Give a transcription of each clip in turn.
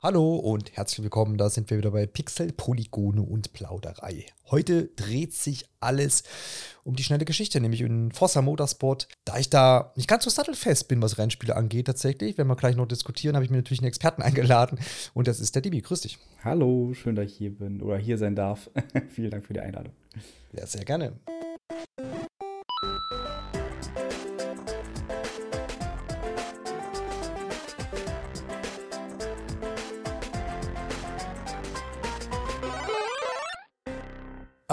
Hallo und herzlich willkommen, da sind wir wieder bei Pixel, Polygone und Plauderei. Heute dreht sich alles um die schnelle Geschichte, nämlich in Forza Motorsport. Da ich da nicht ganz so sattelfest bin, was Rennspiele angeht tatsächlich, wenn wir gleich noch diskutieren, habe ich mir natürlich einen Experten eingeladen und das ist der Dibi. Grüß dich. Hallo, schön, dass ich hier bin oder hier sein darf. Vielen Dank für die Einladung. Ja, sehr gerne.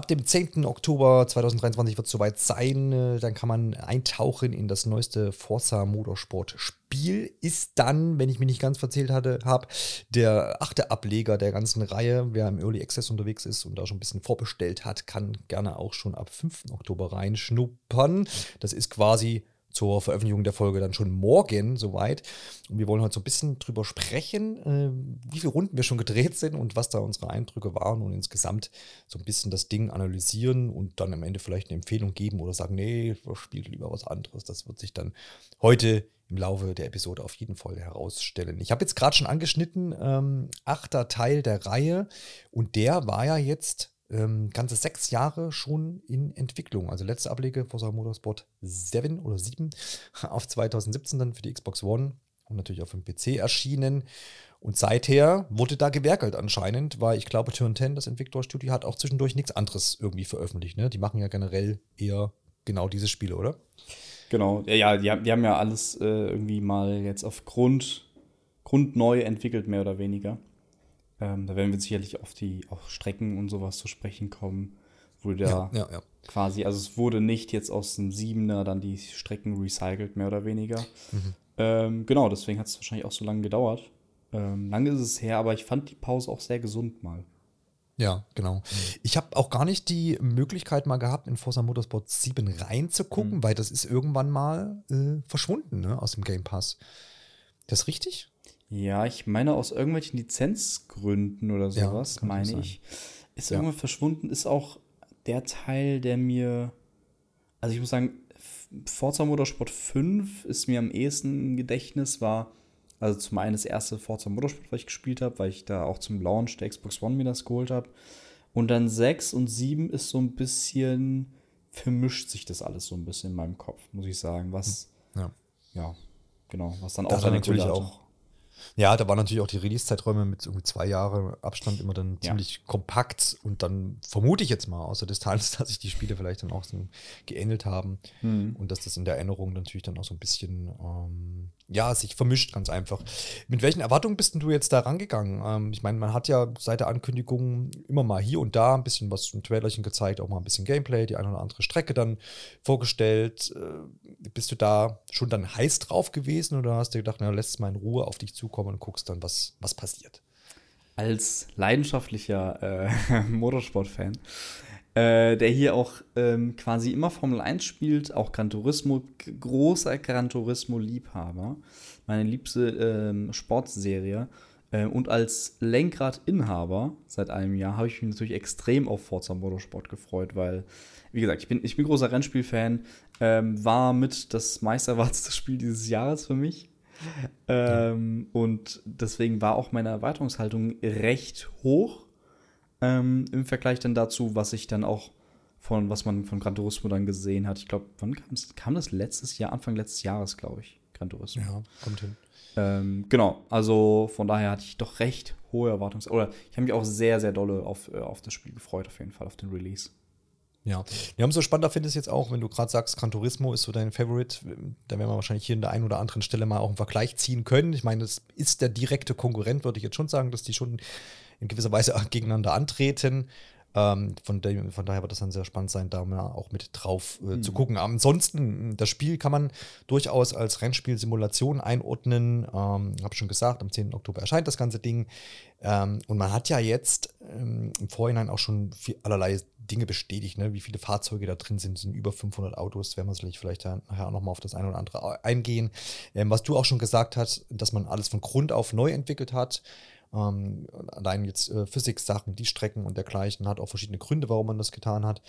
Ab dem 10. Oktober 2023 wird es soweit sein. Äh, dann kann man eintauchen in das neueste Forza Motorsport Spiel. Ist dann, wenn ich mich nicht ganz verzählt habe, der achte Ableger der ganzen Reihe. Wer im Early Access unterwegs ist und da schon ein bisschen vorbestellt hat, kann gerne auch schon ab 5. Oktober reinschnuppern. Das ist quasi zur Veröffentlichung der Folge dann schon morgen soweit. Und wir wollen heute so ein bisschen drüber sprechen, äh, wie viele Runden wir schon gedreht sind und was da unsere Eindrücke waren und insgesamt so ein bisschen das Ding analysieren und dann am Ende vielleicht eine Empfehlung geben oder sagen, nee, spielt lieber was anderes. Das wird sich dann heute im Laufe der Episode auf jeden Fall herausstellen. Ich habe jetzt gerade schon angeschnitten, ähm, achter Teil der Reihe und der war ja jetzt ähm, ganze sechs Jahre schon in Entwicklung. Also letzte Ablege Forza Motorsport 7 oder 7 auf 2017 dann für die Xbox One und natürlich auf dem PC erschienen. Und seither wurde da gewerkelt anscheinend, weil ich glaube, Turn 10, das Entwicklerstudio, hat auch zwischendurch nichts anderes irgendwie veröffentlicht. Ne? Die machen ja generell eher genau diese Spiele, oder? Genau, ja, die, haben ja alles äh, irgendwie mal jetzt auf Grund, Grund neu entwickelt, mehr oder weniger. Ähm, da werden wir sicherlich auf die auf Strecken und sowas zu sprechen kommen. Wurde da ja, ja, ja. quasi, also es wurde nicht jetzt aus dem Siebener dann die Strecken recycelt, mehr oder weniger. Mhm. Ähm, genau, deswegen hat es wahrscheinlich auch so lange gedauert. Ähm, lange ist es her, aber ich fand die Pause auch sehr gesund mal. Ja, genau. Ich habe auch gar nicht die Möglichkeit mal gehabt, in Forza Motorsport 7 reinzugucken, mhm. weil das ist irgendwann mal äh, verschwunden ne, aus dem Game Pass. Das ist richtig? Ja, ich meine aus irgendwelchen Lizenzgründen oder sowas, ja, meine ich. Ist ja. irgendwann verschwunden, ist auch der Teil, der mir. Also ich muss sagen, Forza Motorsport 5 ist mir am ehesten im Gedächtnis, war also zum einen das erste Forza Motorsport, was ich gespielt habe, weil ich da auch zum Launch der Xbox One mir das geholt habe. Und dann 6 und 7 ist so ein bisschen, vermischt sich das alles so ein bisschen in meinem Kopf, muss ich sagen. Was, ja, ja genau, was dann auch seine natürlich auch ja, da waren natürlich auch die Release-Zeiträume mit irgendwie zwei Jahre Abstand immer dann ziemlich ja. kompakt und dann vermute ich jetzt mal aus der Distanz, dass sich die Spiele vielleicht dann auch so geähnelt haben mhm. und dass das in der Erinnerung natürlich dann auch so ein bisschen, ähm, ja, sich vermischt ganz einfach. Mit welchen Erwartungen bist denn du jetzt da rangegangen? Ähm, ich meine, man hat ja seit der Ankündigung immer mal hier und da ein bisschen was im Trailerchen gezeigt, auch mal ein bisschen Gameplay, die eine oder andere Strecke dann vorgestellt. Äh, bist du da schon dann heiß drauf gewesen oder hast du gedacht, na, lässt es mal in Ruhe auf dich zukommen? und guckst dann, was, was passiert. Als leidenschaftlicher äh, Motorsport-Fan, äh, der hier auch ähm, quasi immer Formel 1 spielt, auch Gran Turismo, großer Gran Turismo-Liebhaber, meine liebste ähm, Sportserie. Äh, und als Lenkradinhaber seit einem Jahr habe ich mich natürlich extrem auf Forza Motorsport gefreut, weil, wie gesagt, ich bin, ich bin großer Rennspiel-Fan, ähm, war mit das meisterwarteste Spiel dieses Jahres für mich. Ähm, und deswegen war auch meine Erwartungshaltung recht hoch ähm, im Vergleich dann dazu, was ich dann auch von, was man von Gran Turismo dann gesehen hat. Ich glaube, wann kam das letztes Jahr? Anfang letztes Jahres, glaube ich, Gran Turismo. Ja, kommt hin. Ähm, genau, also von daher hatte ich doch recht hohe Erwartungshaltung. Oder ich habe mich auch sehr, sehr dolle auf, äh, auf das Spiel gefreut, auf jeden Fall, auf den Release. Ja, ja umso spannender finde ich es jetzt auch, wenn du gerade sagst, Gran Turismo ist so dein Favorite, da werden wir wahrscheinlich hier in der einen oder anderen Stelle mal auch einen Vergleich ziehen können. Ich meine, das ist der direkte Konkurrent, würde ich jetzt schon sagen, dass die schon in gewisser Weise gegeneinander antreten. Ähm, von, de von, daher wird das dann sehr spannend sein, da mal auch mit drauf äh, mhm. zu gucken. Ansonsten, das Spiel kann man durchaus als Rennspiel-Simulation einordnen. Ähm, Habe schon gesagt, am 10. Oktober erscheint das ganze Ding. Ähm, und man hat ja jetzt ähm, im Vorhinein auch schon viel, allerlei Dinge bestätigt, ne? wie viele Fahrzeuge da drin sind, sind über 500 Autos, werden wir sicherlich vielleicht nachher auch nochmal auf das eine oder andere eingehen. Ähm, was du auch schon gesagt hast, dass man alles von Grund auf neu entwickelt hat. Ähm, allein jetzt äh, Physik-Sachen, die Strecken und dergleichen, hat auch verschiedene Gründe, warum man das getan hat.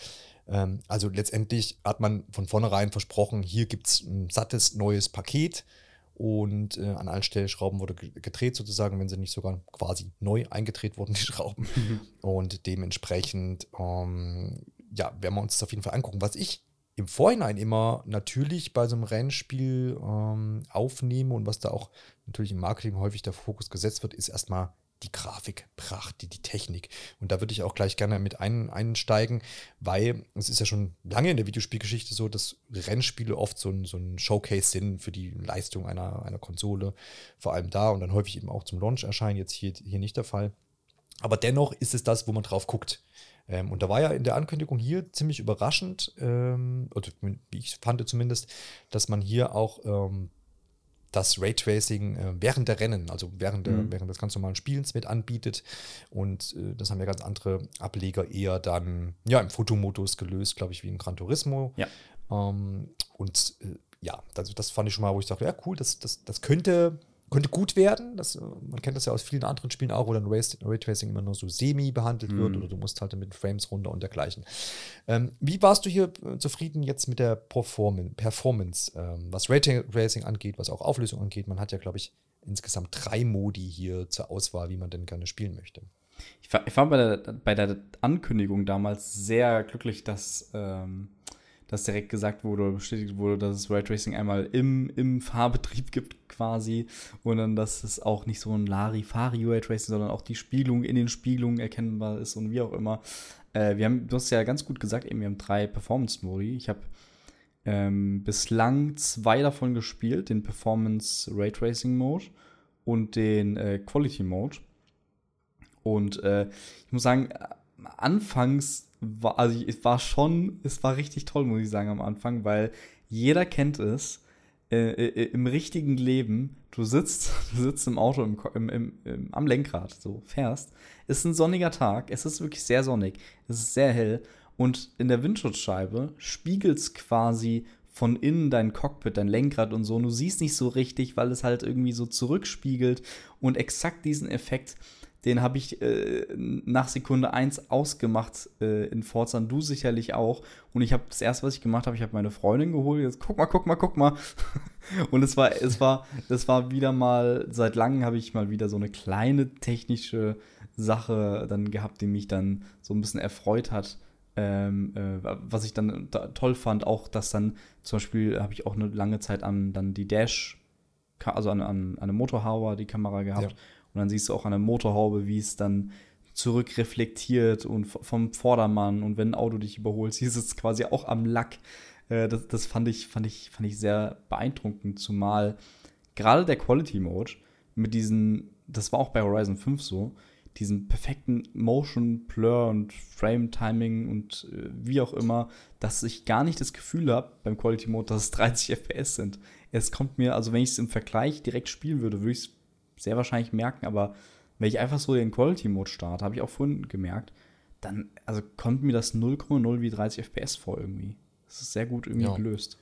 Ähm, also letztendlich hat man von vornherein versprochen, hier gibt es ein sattes neues Paket und äh, an allen Stellschrauben wurde gedreht sozusagen, wenn sie nicht sogar quasi neu eingedreht wurden, die Schrauben. Mhm. Und dementsprechend, ähm, ja, werden wir uns das auf jeden Fall angucken. Was ich im Vorhinein immer natürlich bei so einem Rennspiel ähm, aufnehme und was da auch natürlich im Marketing häufig der Fokus gesetzt wird, ist erstmal die Grafikpracht, die, die Technik. Und da würde ich auch gleich gerne mit ein, einsteigen, weil es ist ja schon lange in der Videospielgeschichte so, dass Rennspiele oft so ein, so ein Showcase sind für die Leistung einer, einer Konsole, vor allem da und dann häufig eben auch zum Launch erscheinen, jetzt hier, hier nicht der Fall. Aber dennoch ist es das, wo man drauf guckt. Ähm, und da war ja in der Ankündigung hier ziemlich überraschend, ähm, oder wie ich fand zumindest, dass man hier auch ähm, das Raytracing äh, während der Rennen, also während, der, mhm. während des ganz normalen Spielens mit anbietet. Und äh, das haben ja ganz andere Ableger eher dann ja, im Fotomodus gelöst, glaube ich, wie in Gran Turismo. Ja. Ähm, und äh, ja, also das fand ich schon mal, wo ich dachte, ja, cool, das, das, das könnte könnte gut werden. Das, äh, man kennt das ja aus vielen anderen Spielen auch, wo dann Raytracing immer nur so semi behandelt mhm. wird oder du musst halt mit Frames runter und dergleichen. Ähm, wie warst du hier äh, zufrieden jetzt mit der Performance, Performance ähm, was Raytracing angeht, was auch Auflösung angeht? Man hat ja, glaube ich, insgesamt drei Modi hier zur Auswahl, wie man denn gerne spielen möchte. Ich war, ich war bei, der, bei der Ankündigung damals sehr glücklich, dass ähm, dass direkt gesagt wurde bestätigt wurde, dass es Raytracing einmal im, im Fahrbetrieb gibt quasi und dann, dass es auch nicht so ein Larifari-Raytracing, sondern auch die Spiegelung in den Spiegelungen erkennbar ist und wie auch immer. Äh, wir haben, du hast ja ganz gut gesagt, eben, wir haben drei Performance-Modi. Ich habe ähm, bislang zwei davon gespielt, den Performance Raytracing Mode und den äh, Quality Mode. Und äh, ich muss sagen, anfangs war, also es war schon, es war richtig toll, muss ich sagen, am Anfang, weil jeder kennt es. Äh, äh, im richtigen Leben, du sitzt, du sitzt im Auto im, im, im, am Lenkrad, so fährst. Es ist ein sonniger Tag, es ist wirklich sehr sonnig, es ist sehr hell und in der Windschutzscheibe spiegelt es quasi von innen dein Cockpit, dein Lenkrad und so. Und du siehst nicht so richtig, weil es halt irgendwie so zurückspiegelt und exakt diesen Effekt den habe ich äh, nach Sekunde 1 ausgemacht äh, in Forza und du sicherlich auch. Und ich habe das erste, was ich gemacht habe, ich habe meine Freundin geholt. Jetzt guck mal, guck mal, guck mal. und es war, es war, das war wieder mal, seit langem habe ich mal wieder so eine kleine technische Sache dann gehabt, die mich dann so ein bisschen erfreut hat. Ähm, äh, was ich dann da toll fand, auch dass dann zum Beispiel habe ich auch eine lange Zeit an dann die Dash, also an, an, an eine Motorhaube die Kamera gehabt. Ja. Und dann siehst du auch an der Motorhaube, wie es dann zurückreflektiert und vom Vordermann. Und wenn ein Auto dich überholt, siehst du es quasi auch am Lack. Äh, das, das fand, ich, fand, ich, fand ich sehr beeindruckend, zumal gerade der Quality Mode mit diesen, das war auch bei Horizon 5 so, diesen perfekten Motion, Blur und Frame Timing und äh, wie auch immer, dass ich gar nicht das Gefühl habe beim Quality Mode, dass es 30 FPS sind. Es kommt mir, also wenn ich es im Vergleich direkt spielen würde, würde ich es sehr wahrscheinlich merken, aber wenn ich einfach so den Quality-Mode starte, habe ich auch vorhin gemerkt, dann also kommt mir das 0,0 wie 30 FPS vor irgendwie. Das ist sehr gut irgendwie ja. gelöst.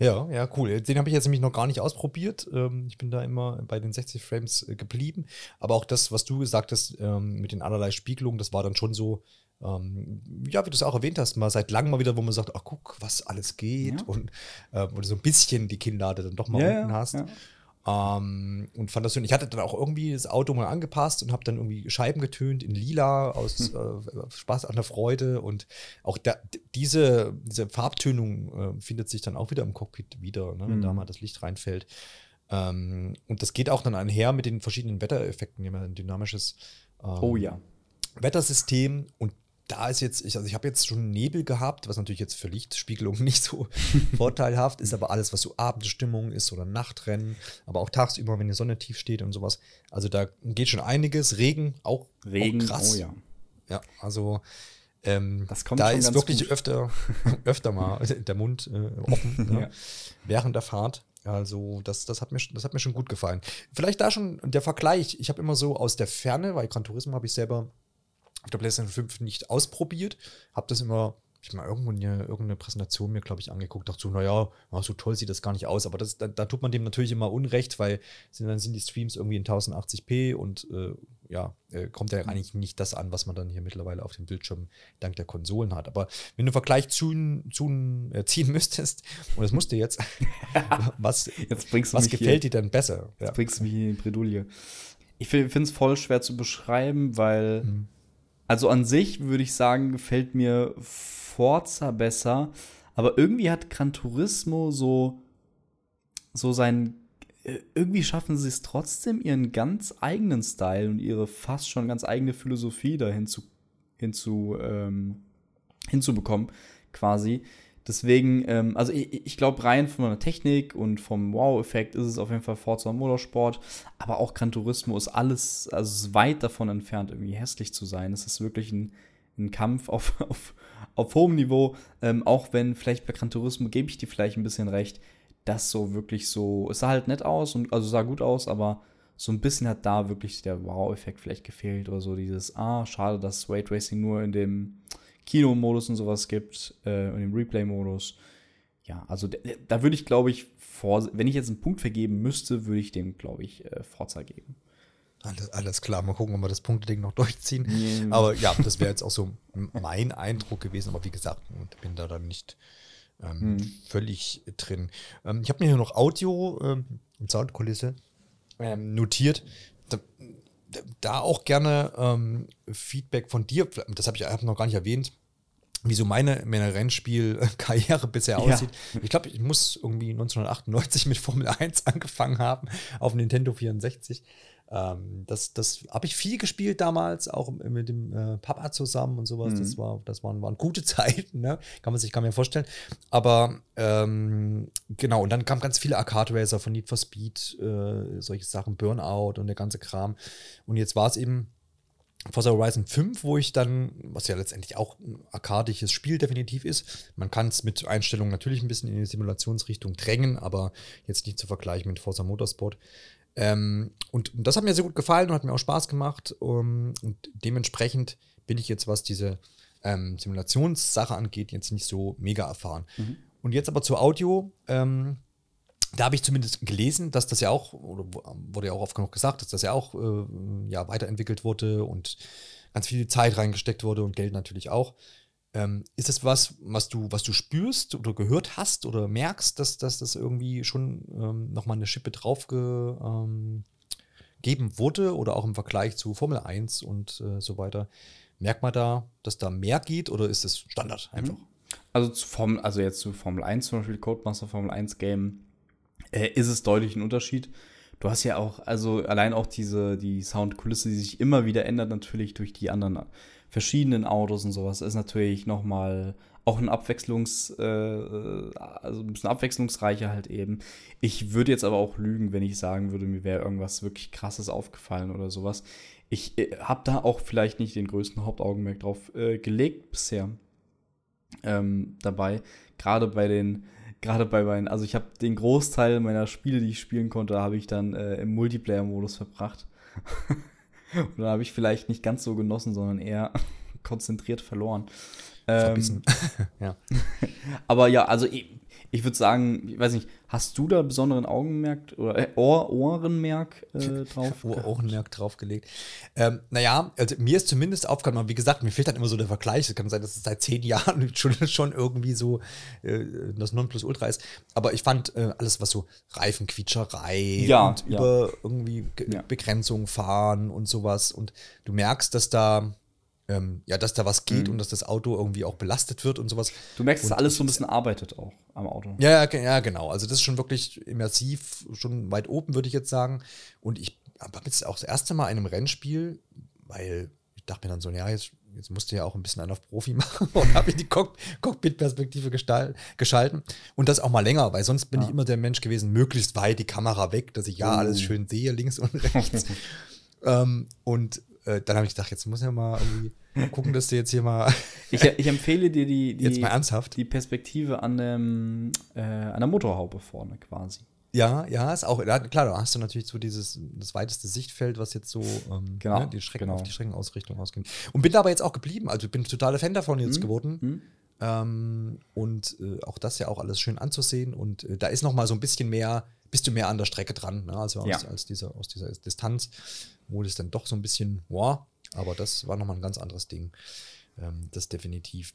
Ja, ja, cool. Den habe ich jetzt nämlich noch gar nicht ausprobiert. Ähm, ich bin da immer bei den 60 Frames äh, geblieben. Aber auch das, was du gesagt hast ähm, mit den allerlei Spiegelungen, das war dann schon so, ähm, ja, wie du es auch erwähnt hast, mal seit langem mal wieder, wo man sagt, ach guck, was alles geht. Ja. Und äh, du so ein bisschen die Kinnlade dann doch mal ja, unten hast. Ja. Ähm, und fand das schön. Ich hatte dann auch irgendwie das Auto mal angepasst und habe dann irgendwie Scheiben getönt in lila aus hm. äh, Spaß an der Freude. Und auch da, diese, diese Farbtönung äh, findet sich dann auch wieder im Cockpit wieder, ne, wenn hm. da mal das Licht reinfällt. Ähm, und das geht auch dann einher mit den verschiedenen Wettereffekten. Wir haben ein dynamisches ähm, oh, ja. Wettersystem und da ist jetzt, ich, also ich habe jetzt schon Nebel gehabt, was natürlich jetzt für Lichtspiegelung nicht so vorteilhaft ist, aber alles, was so Abendstimmung ist oder Nachtrennen, aber auch tagsüber, wenn die Sonne tief steht und sowas. Also da geht schon einiges. Regen, auch, Regen, auch krass. Oh ja. Ja, also ähm, das kommt da ist wirklich gut. öfter, öfter mal der Mund äh, offen ne, ja. während der Fahrt. Also, das, das, hat mir, das hat mir schon gut gefallen. Vielleicht da schon der Vergleich. Ich habe immer so aus der Ferne, weil Gran Turismo habe ich selber auf der PlayStation 5 nicht ausprobiert. Habe das immer, ich mal irgendwo eine, irgendeine Präsentation mir, glaube ich, angeguckt. Dachte so, naja, so toll sieht das gar nicht aus. Aber das, da, da tut man dem natürlich immer Unrecht, weil sind, dann sind die Streams irgendwie in 1080p und äh, ja, äh, kommt ja eigentlich nicht das an, was man dann hier mittlerweile auf dem Bildschirm dank der Konsolen hat. Aber wenn du einen Vergleich zu, zu, äh, ziehen müsstest, und das musst du jetzt, was, jetzt was gefällt hier, dir denn besser? Jetzt bringst du mich in die Bredouille. Ich finde es voll schwer zu beschreiben, weil, Mhm. Also an sich würde ich sagen, gefällt mir Forza besser, aber irgendwie hat Gran Turismo so, so sein, äh, irgendwie schaffen sie es trotzdem, ihren ganz eigenen Style und ihre fast schon ganz eigene Philosophie dahin zu, hinzu, ähm, hinzubekommen, quasi. Deswegen, ähm, also ich, ich glaube, rein von der Technik und vom Wow-Effekt ist es auf jeden Fall Forza Motorsport, aber auch Gran Turismo ist alles, also ist weit davon entfernt, irgendwie hässlich zu sein. Es ist wirklich ein, ein Kampf auf, auf, auf hohem Niveau, ähm, auch wenn vielleicht bei Gran Turismo gebe ich dir vielleicht ein bisschen recht, dass so wirklich so, es sah halt nett aus und also sah gut aus, aber so ein bisschen hat da wirklich der Wow-Effekt vielleicht gefehlt oder so. Dieses, ah, schade, dass Weight Racing nur in dem Kino-Modus und sowas gibt, äh, und im Replay-Modus. Ja, also da würde ich, glaube ich, vor, wenn ich jetzt einen Punkt vergeben müsste, würde ich dem, glaube ich, äh, Forza geben. Alles, alles klar, mal gucken, ob wir das Punkteding noch durchziehen. Mm. Aber ja, das wäre jetzt auch so mein Eindruck gewesen. Aber wie gesagt, ich bin da dann nicht ähm, Hm. völlig drin. Ähm, ich habe mir hier noch Audio ähm, und Soundkulisse ähm, notiert. Da, da auch gerne ähm, Feedback von dir. Das habe ich hab noch gar nicht erwähnt. Wie so meine, meine Rennspielkarriere bisher Ja. aussieht. Ich glaube, ich muss irgendwie 1998 mit Formel 1 angefangen haben auf Nintendo 64. Ähm, das das habe ich viel gespielt damals, auch mit dem äh, Papa zusammen und sowas. Mhm. Das, war, das waren, waren gute Zeiten, ne? kann man sich gar nicht vorstellen. Aber ähm, genau, und dann kamen ganz viele Arcade-Racer von Need for Speed, äh, solche Sachen, Burnout und der ganze Kram. Und jetzt war es eben Forza Horizon 5, wo ich dann, was ja letztendlich auch ein arkadisches Spiel definitiv ist, man kann es mit Einstellungen natürlich ein bisschen in die Simulationsrichtung drängen, aber jetzt nicht zu vergleichen mit Forza Motorsport. Ähm, und, und das hat mir sehr gut gefallen und hat mir auch Spaß gemacht. Um, und dementsprechend bin ich jetzt, was diese ähm, Simulationssache angeht, jetzt nicht so mega erfahren. Und jetzt aber zur Audio. Ähm, da habe ich zumindest gelesen, dass das ja auch, oder wurde ja auch oft genug gesagt, dass das ja auch äh, ja, weiterentwickelt wurde und ganz viel Zeit reingesteckt wurde und Geld natürlich auch. Ähm, ist das was, was du, was du spürst oder gehört hast oder merkst, dass, dass das irgendwie schon ähm, nochmal eine Schippe drauf ge, ähm, wurde oder auch im Vergleich zu Formel 1 und äh, so weiter? Merkt man da, dass da mehr geht oder ist es Standard einfach? Also, zu Formel, also jetzt zu Formel 1 zum Beispiel, Codemaster Formel 1 Game, äh, ist es deutlich ein Unterschied. Du hast ja auch, also allein auch diese, die Soundkulisse, die sich immer wieder ändert, natürlich durch die anderen verschiedenen Autos und sowas, ist natürlich nochmal auch ein Abwechslungs, äh, also ein bisschen abwechslungsreicher halt eben. Ich würde jetzt aber auch lügen, wenn ich sagen würde, mir wäre irgendwas wirklich krasses aufgefallen oder sowas. Ich äh, habe da auch vielleicht nicht den größten Hauptaugenmerk drauf äh, gelegt bisher ähm, dabei. Gerade bei den, gerade bei meinen, also ich habe den Großteil meiner Spiele, die ich spielen konnte, habe ich dann äh, im Multiplayer-Modus verbracht. Und da habe ich vielleicht nicht ganz so genossen, sondern eher konzentriert verloren. Ähm, Verbissen. ja. aber ja, also ich, würde sagen, ich weiß nicht, hast du da besonderen Augenmerk oder äh, Ohr, Ohrenmerk äh, drauf? Ohr-? Augenmerk draufgelegt. Ähm, naja, also mir ist zumindest aufgefallen, aber wie gesagt, mir fehlt dann immer so der Vergleich. Es kann sein, dass es seit zehn Jahren schon, schon irgendwie so äh, das Nonplusultra ist. Aber ich fand äh, alles, was so Reifenquietscherei Ja, und ja. über irgendwie Ge Ja. Begrenzung fahren und sowas. Und du merkst, dass da ähm, ja, dass da was geht Mhm. und dass das Auto irgendwie auch belastet wird und sowas. Du merkst, dass alles so ein bisschen arbeitet auch am Auto. Ja, ja, ja, genau. Also das ist schon wirklich immersiv, schon weit oben, würde ich jetzt sagen. Und ich habe jetzt auch das erste Mal in einem Rennspiel, weil ich dachte mir dann so, ja, jetzt, jetzt musst du ja auch ein bisschen einen auf Profi machen und habe ich die Cock Cockpit-Perspektive geschalten. Und das auch mal länger, weil sonst bin Ja. ich immer der Mensch gewesen, möglichst weit die Kamera weg, dass ich ja Oh. alles schön sehe, links und rechts. ähm, und äh, dann habe ich gedacht, jetzt muss ja mal irgendwie gucken, dass du jetzt hier mal Ich, ich empfehle dir die, die, jetzt mal ernsthaft. die Perspektive an, dem, äh, an der Motorhaube vorne quasi. Ja, ja, ist auch, klar, da hast du natürlich so dieses, das weiteste Sichtfeld, was jetzt so ähm, Genau, ne, die Strecken genau. auf die Streckenausrichtung ausgeht. Und bin da aber jetzt auch geblieben, also ich bin totaler Fan davon jetzt Hm? geworden. Hm? Ähm, und äh, auch das ja auch alles schön anzusehen. Und äh, da ist noch mal so ein bisschen mehr, bist du mehr an der Strecke dran, ne? also aus, ja. als dieser, aus dieser Distanz, wo es dann doch so ein bisschen, boah, aber das war noch mal ein ganz anderes Ding. Ähm, das definitiv.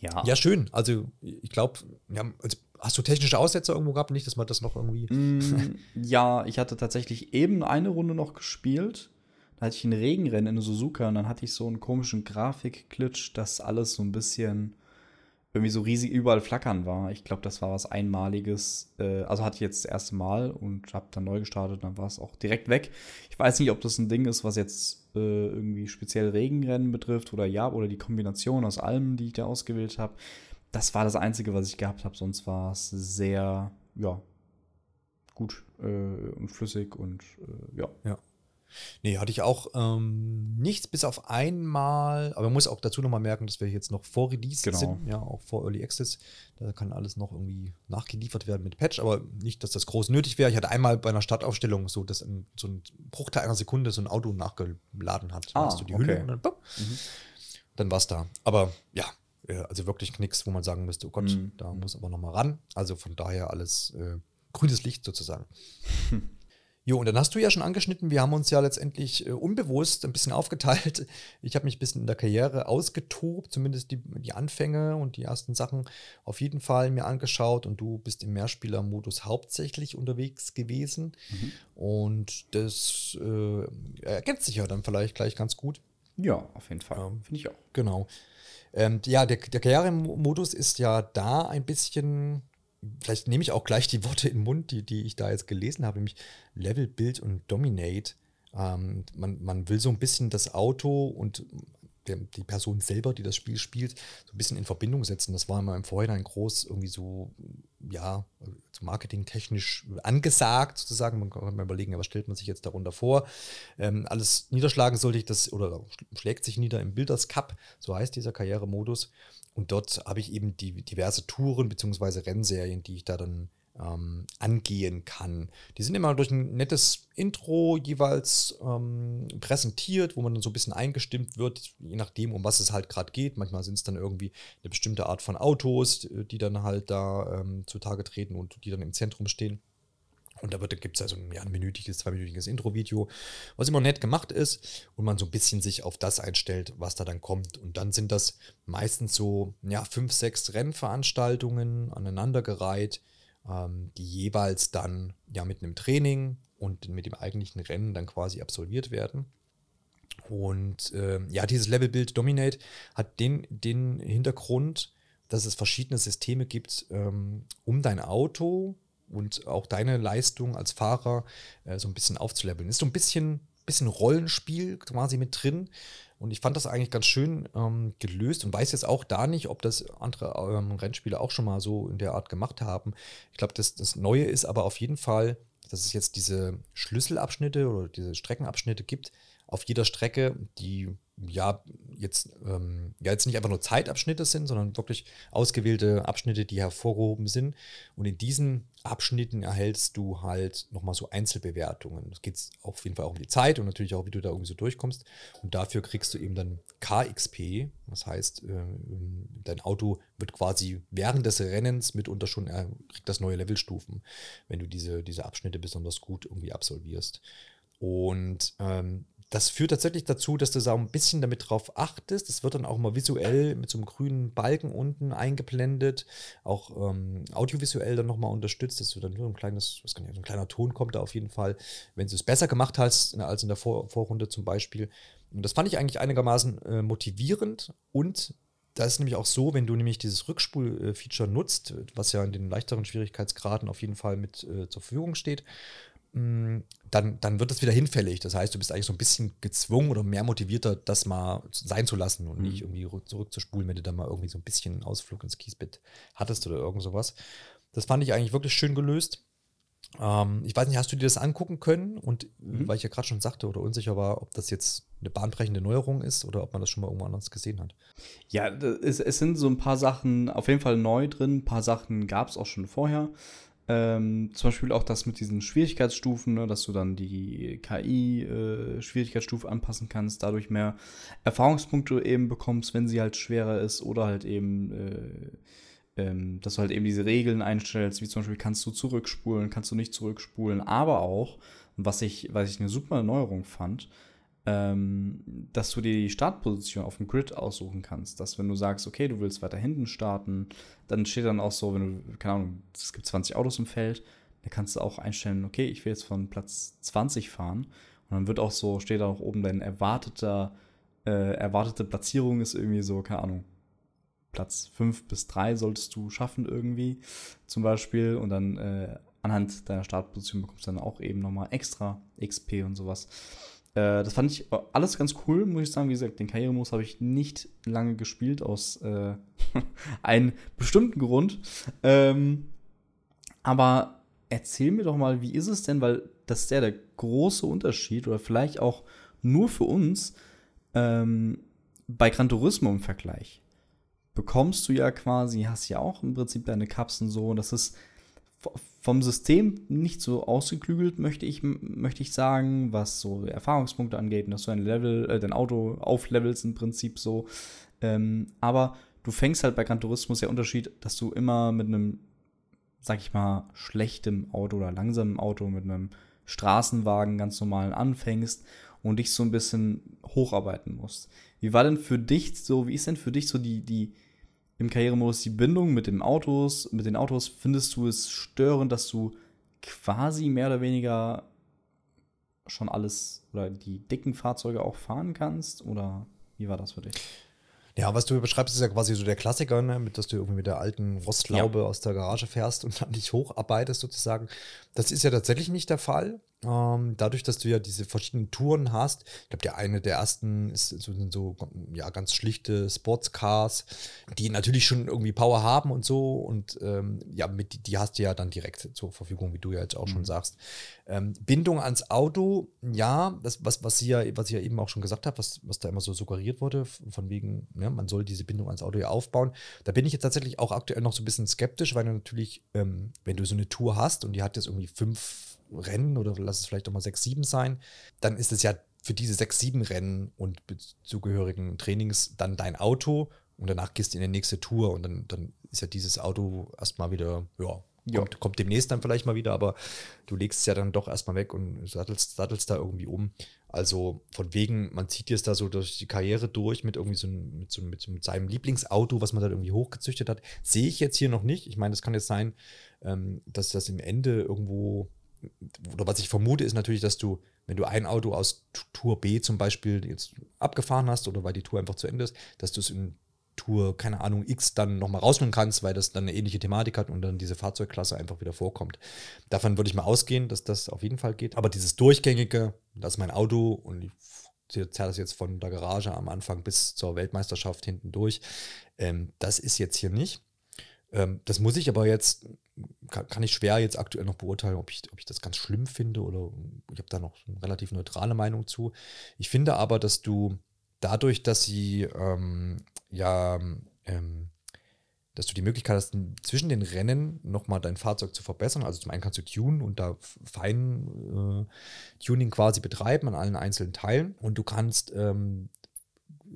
Ja. ja, schön. Also ich glaube, ja, also, hast du technische Aussätze irgendwo gehabt? Nicht, dass man das noch irgendwie. Mm, ja, ich hatte tatsächlich eben eine Runde noch gespielt. Da hatte ich ein Regenrennen in Suzuka und dann hatte ich so einen komischen Grafikglitch, dass alles so ein bisschen irgendwie so riesig überall flackern war. Ich glaube, das war was Einmaliges. Äh, also hatte ich jetzt das erste Mal und habe dann neu gestartet, dann war es auch direkt weg. Ich weiß nicht, ob das ein Ding ist, was jetzt äh, irgendwie speziell Regenrennen betrifft oder ja, oder die Kombination aus allem, die ich da ausgewählt habe. Das war das Einzige, was ich gehabt habe. Sonst war es sehr, ja, gut äh, und flüssig und äh, ja. Ja. Nee, hatte ich auch ähm, nichts, bis auf einmal, aber man muss auch dazu nochmal merken, dass wir jetzt noch vor Release genau. sind, ja, auch vor Early Access. Da kann alles noch irgendwie nachgeliefert werden mit Patch, aber nicht, dass das groß nötig wäre. Ich hatte einmal bei einer Startaufstellung so, dass ein, so ein Bruchteil einer Sekunde so ein Auto nachgeladen hat. Ah, hast du die Hülle und dann, mhm. dann war es da. Aber ja, also wirklich nichts, wo man sagen müsste, oh Gott, mhm. da muss aber nochmal ran. Also von daher alles äh, grünes Licht sozusagen. Jo, und dann hast du ja schon angeschnitten, wir haben uns ja letztendlich äh, unbewusst ein bisschen aufgeteilt. Ich habe mich ein bisschen in der Karriere ausgetobt, zumindest die, die Anfänge und die ersten Sachen auf jeden Fall mir angeschaut und du bist im Mehrspieler-Modus hauptsächlich unterwegs gewesen. Mhm. Und das äh, ergänzt sich ja dann vielleicht gleich ganz gut. Ja, auf jeden Fall. Ähm, Finde ich auch. Genau. Ähm, ja, der, der Karrieremodus ist ja da ein bisschen vielleicht nehme ich auch gleich die Worte in den Mund, die, die ich da jetzt gelesen habe, nämlich Level, Build und Dominate. Ähm, man, man will so ein bisschen das Auto und der, die Person selber, die das Spiel spielt, so ein bisschen in Verbindung setzen. Das war immer im Vorhinein groß irgendwie so, ja, marketingtechnisch angesagt sozusagen. Man kann mal überlegen, was stellt man sich jetzt darunter vor? Ähm, alles niederschlagen sollte ich das, oder schlägt sich nieder im Builders Cup, so heißt dieser Karrieremodus. Und dort habe ich eben die diverse Touren bzw. Rennserien, die ich da dann ähm, angehen kann. Die sind immer durch ein nettes Intro jeweils ähm, präsentiert, wo man dann so ein bisschen eingestimmt wird, je nachdem, um was es halt gerade geht. Manchmal sind es dann irgendwie eine bestimmte Art von Autos, die dann halt da ähm, zutage treten und die dann im Zentrum stehen. Und da gibt es also ja, ein minütiges, zweiminütiges Intro-Video, was immer nett gemacht ist und man so ein bisschen sich auf das einstellt, was da dann kommt. Und dann sind das meistens so ja, fünf, sechs Rennveranstaltungen aneinandergereiht, ähm, die jeweils dann ja mit einem Training und mit dem eigentlichen Rennen dann quasi absolviert werden. Und äh, ja, dieses Levelbild Dominate hat den, den Hintergrund, dass es verschiedene Systeme gibt, ähm, um dein Auto und auch deine Leistung als Fahrer äh, so ein bisschen aufzuleveln. Ist so ein bisschen, bisschen Rollenspiel quasi mit drin. Und ich fand das eigentlich ganz schön ähm, gelöst und weiß jetzt auch da nicht, ob das andere ähm, Rennspiele auch schon mal so in der Art gemacht haben. Ich glaube, das, das Neue ist aber auf jeden Fall, dass es jetzt diese Schlüsselabschnitte oder diese Streckenabschnitte gibt auf jeder Strecke, die ja jetzt, ähm, ja jetzt nicht einfach nur Zeitabschnitte sind, sondern wirklich ausgewählte Abschnitte, die hervorgehoben sind. Und in diesen Abschnitten erhältst du halt nochmal so Einzelbewertungen. Es geht auf jeden Fall auch um die Zeit und natürlich auch, wie du da irgendwie so durchkommst. Und dafür kriegst du eben dann KXP. Das heißt, äh, dein Auto wird quasi während des Rennens mitunter schon, äh, kriegt das neue Levelstufen, wenn du diese, diese Abschnitte besonders gut irgendwie absolvierst. Und ähm, das führt tatsächlich dazu, dass du da ein bisschen damit drauf achtest. Das wird dann auch mal visuell mit so einem grünen Balken unten eingeblendet, auch ähm, audiovisuell dann nochmal unterstützt, dass du dann nur ein kleines, was kann ich, ein kleiner Ton kommt da auf jeden Fall, wenn du es besser gemacht hast als in der Vor Vorrunde zum Beispiel. Und das fand ich eigentlich einigermaßen äh, motivierend und da ist nämlich auch so, wenn du nämlich dieses Rückspul-Feature nutzt, was ja in den leichteren Schwierigkeitsgraden auf jeden Fall mit äh, zur Verfügung steht, dann, dann wird das wieder hinfällig. Das heißt, du bist eigentlich so ein bisschen gezwungen oder mehr motivierter, das mal sein zu lassen und mhm. nicht irgendwie zurückzuspulen, wenn du dann mal irgendwie so ein bisschen einen Ausflug ins Kiesbett hattest oder irgend sowas. Das fand ich eigentlich wirklich schön gelöst. Ähm, ich weiß nicht, hast du dir das angucken können? Und mhm. weil ich ja gerade schon sagte oder unsicher war, ob das jetzt eine bahnbrechende Neuerung ist oder ob man das schon mal irgendwo anders gesehen hat. Ja, es, es sind so ein paar Sachen auf jeden Fall neu drin. Ein paar Sachen gab es auch schon vorher. Ähm, zum Beispiel auch das mit diesen Schwierigkeitsstufen, ne, dass du dann die KI-Schwierigkeitsstufe äh, anpassen kannst, dadurch mehr Erfahrungspunkte eben bekommst, wenn sie halt schwerer ist oder halt eben, äh, ähm, dass du halt eben diese Regeln einstellst, wie zum Beispiel kannst du zurückspulen, kannst du nicht zurückspulen, aber auch, was ich, was ich eine super Erneuerung fand, ähm, dass du dir die Startposition auf dem Grid aussuchen kannst. Dass wenn du sagst, okay, du willst weiter hinten starten, dann steht dann auch so, wenn du, keine Ahnung, es gibt 20 Autos im Feld, dann kannst du auch einstellen, okay, ich will jetzt von Platz 20 fahren. Und dann wird auch so, steht da auch oben dein erwarteter, äh, erwartete Platzierung ist irgendwie so, keine Ahnung, Platz 5 bis 3 solltest du schaffen irgendwie, zum Beispiel. Und dann äh, anhand deiner Startposition bekommst du dann auch eben nochmal extra XP und sowas. Äh, das fand ich alles ganz cool, muss ich sagen. Wie gesagt, den Karrieremodus habe ich nicht lange gespielt, aus äh, einem bestimmten Grund. Ähm, aber erzähl mir doch mal, wie ist es denn, weil das ist ja der große Unterschied oder vielleicht auch nur für uns ähm, bei Gran Turismo im Vergleich. Bekommst du ja quasi, hast ja auch im Prinzip deine Kapseln so, und das ist vom System nicht so ausgeklügelt, möchte ich, möchte ich sagen, was so Erfahrungspunkte angeht, dass du ein Level, äh, dein Auto auflevelst im Prinzip so. Ähm, aber du fängst halt bei Gran Turismo der Unterschied, dass du immer mit einem, sag ich mal, schlechtem Auto oder langsamen Auto, mit einem Straßenwagen ganz normalen anfängst und dich so ein bisschen hocharbeiten musst. Wie war denn für dich so, wie ist denn für dich so die, die, im Karrieremodus die Bindung mit den Autos, mit den Autos, findest du es störend, dass du quasi mehr oder weniger schon alles oder die dicken Fahrzeuge auch fahren kannst? Oder wie war das für dich? Ja, was du beschreibst, ist ja quasi so der Klassiker, ne? mit, dass du irgendwie mit der alten Rostlaube ja. aus der Garage fährst und dann dich hocharbeitest sozusagen. Das ist ja tatsächlich nicht der Fall. Ähm, dadurch, dass du ja diese verschiedenen Touren hast, ich glaube, der eine der ersten ist, sind so ja, ganz schlichte Sportscars, die natürlich schon irgendwie Power haben und so. Und ähm, ja, mit, die hast du ja dann direkt zur Verfügung, wie du ja jetzt auch mhm. schon sagst. Ähm, Bindung ans Auto, ja, das, was, was, sie ja, was ich ja eben auch schon gesagt habe, was, was da immer so suggeriert wurde, von wegen, ja, man soll diese Bindung ans Auto ja aufbauen. Da bin ich jetzt tatsächlich auch aktuell noch so ein bisschen skeptisch, weil du natürlich, ähm, wenn du so eine Tour hast und die hat jetzt irgendwie fünf Rennen oder lass es vielleicht auch mal sechs, sieben sein, dann ist es ja für diese sechs, sieben Rennen und zugehörigen Trainings dann dein Auto und danach gehst du in die nächste Tour und dann, dann ist ja dieses Auto erstmal wieder, ja, kommt, kommt demnächst dann vielleicht mal wieder, aber du legst es ja dann doch erstmal weg und sattelst, sattelst da irgendwie um. Also von wegen, man zieht jetzt da so durch die Karriere durch mit irgendwie so, mit, so, mit, so, mit seinem Lieblingsauto, was man da irgendwie hochgezüchtet hat. Sehe ich jetzt hier noch nicht. Ich meine, das kann jetzt sein, ähm, dass das im Ende irgendwo oder was ich vermute, ist natürlich, dass du, wenn du ein Auto aus Tour B zum Beispiel jetzt abgefahren hast oder weil die Tour einfach zu Ende ist, dass du es in Tour, keine Ahnung, X dann nochmal rausholen kannst, weil das dann eine ähnliche Thematik hat und dann diese Fahrzeugklasse einfach wieder vorkommt. Davon würde ich mal ausgehen, dass das auf jeden Fall geht. Aber dieses Durchgängige, das ist mein Auto und ich zähle das jetzt von der Garage am Anfang bis zur Weltmeisterschaft hinten durch, ähm, das ist jetzt hier nicht. Ähm, das muss ich aber jetzt, kann, kann, ich schwer jetzt aktuell noch beurteilen, ob ich, ob ich das ganz schlimm finde oder ich habe da noch eine relativ neutrale Meinung zu. Ich finde aber, dass du dadurch, dass sie ähm, ja, ähm, dass du die Möglichkeit hast, zwischen den Rennen nochmal dein Fahrzeug zu verbessern. Also zum einen kannst du tunen und da fein äh, Tuning quasi betreiben an allen einzelnen Teilen und du kannst ähm,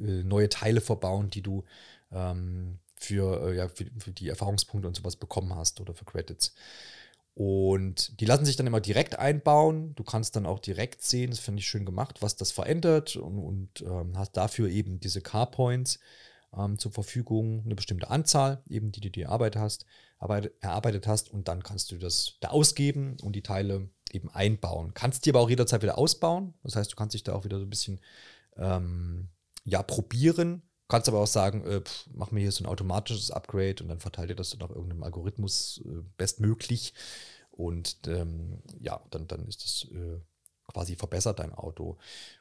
äh, neue Teile verbauen, die du ähm, für, äh, ja, für, für, die Erfahrungspunkte und sowas bekommen hast oder für Credits. Und die lassen sich dann immer direkt einbauen. Du kannst dann auch direkt sehen, das finde ich schön gemacht, was das verändert und, und ähm, hast dafür eben diese Car Points ähm, zur Verfügung, eine bestimmte Anzahl, eben die du dir erarbeitet hast, arbeit, erarbeitet hast und dann kannst du das da ausgeben und die Teile eben einbauen. Kannst die aber auch jederzeit wieder ausbauen. Das heißt, du kannst dich da auch wieder so ein bisschen ähm, ja, probieren Kannst aber auch sagen, äh, pff, mach mir hier so ein automatisches Upgrade und dann verteilt ihr das nach irgendeinem Algorithmus äh, bestmöglich. Und ähm, ja, dann, dann ist das äh, quasi verbessert dein Auto.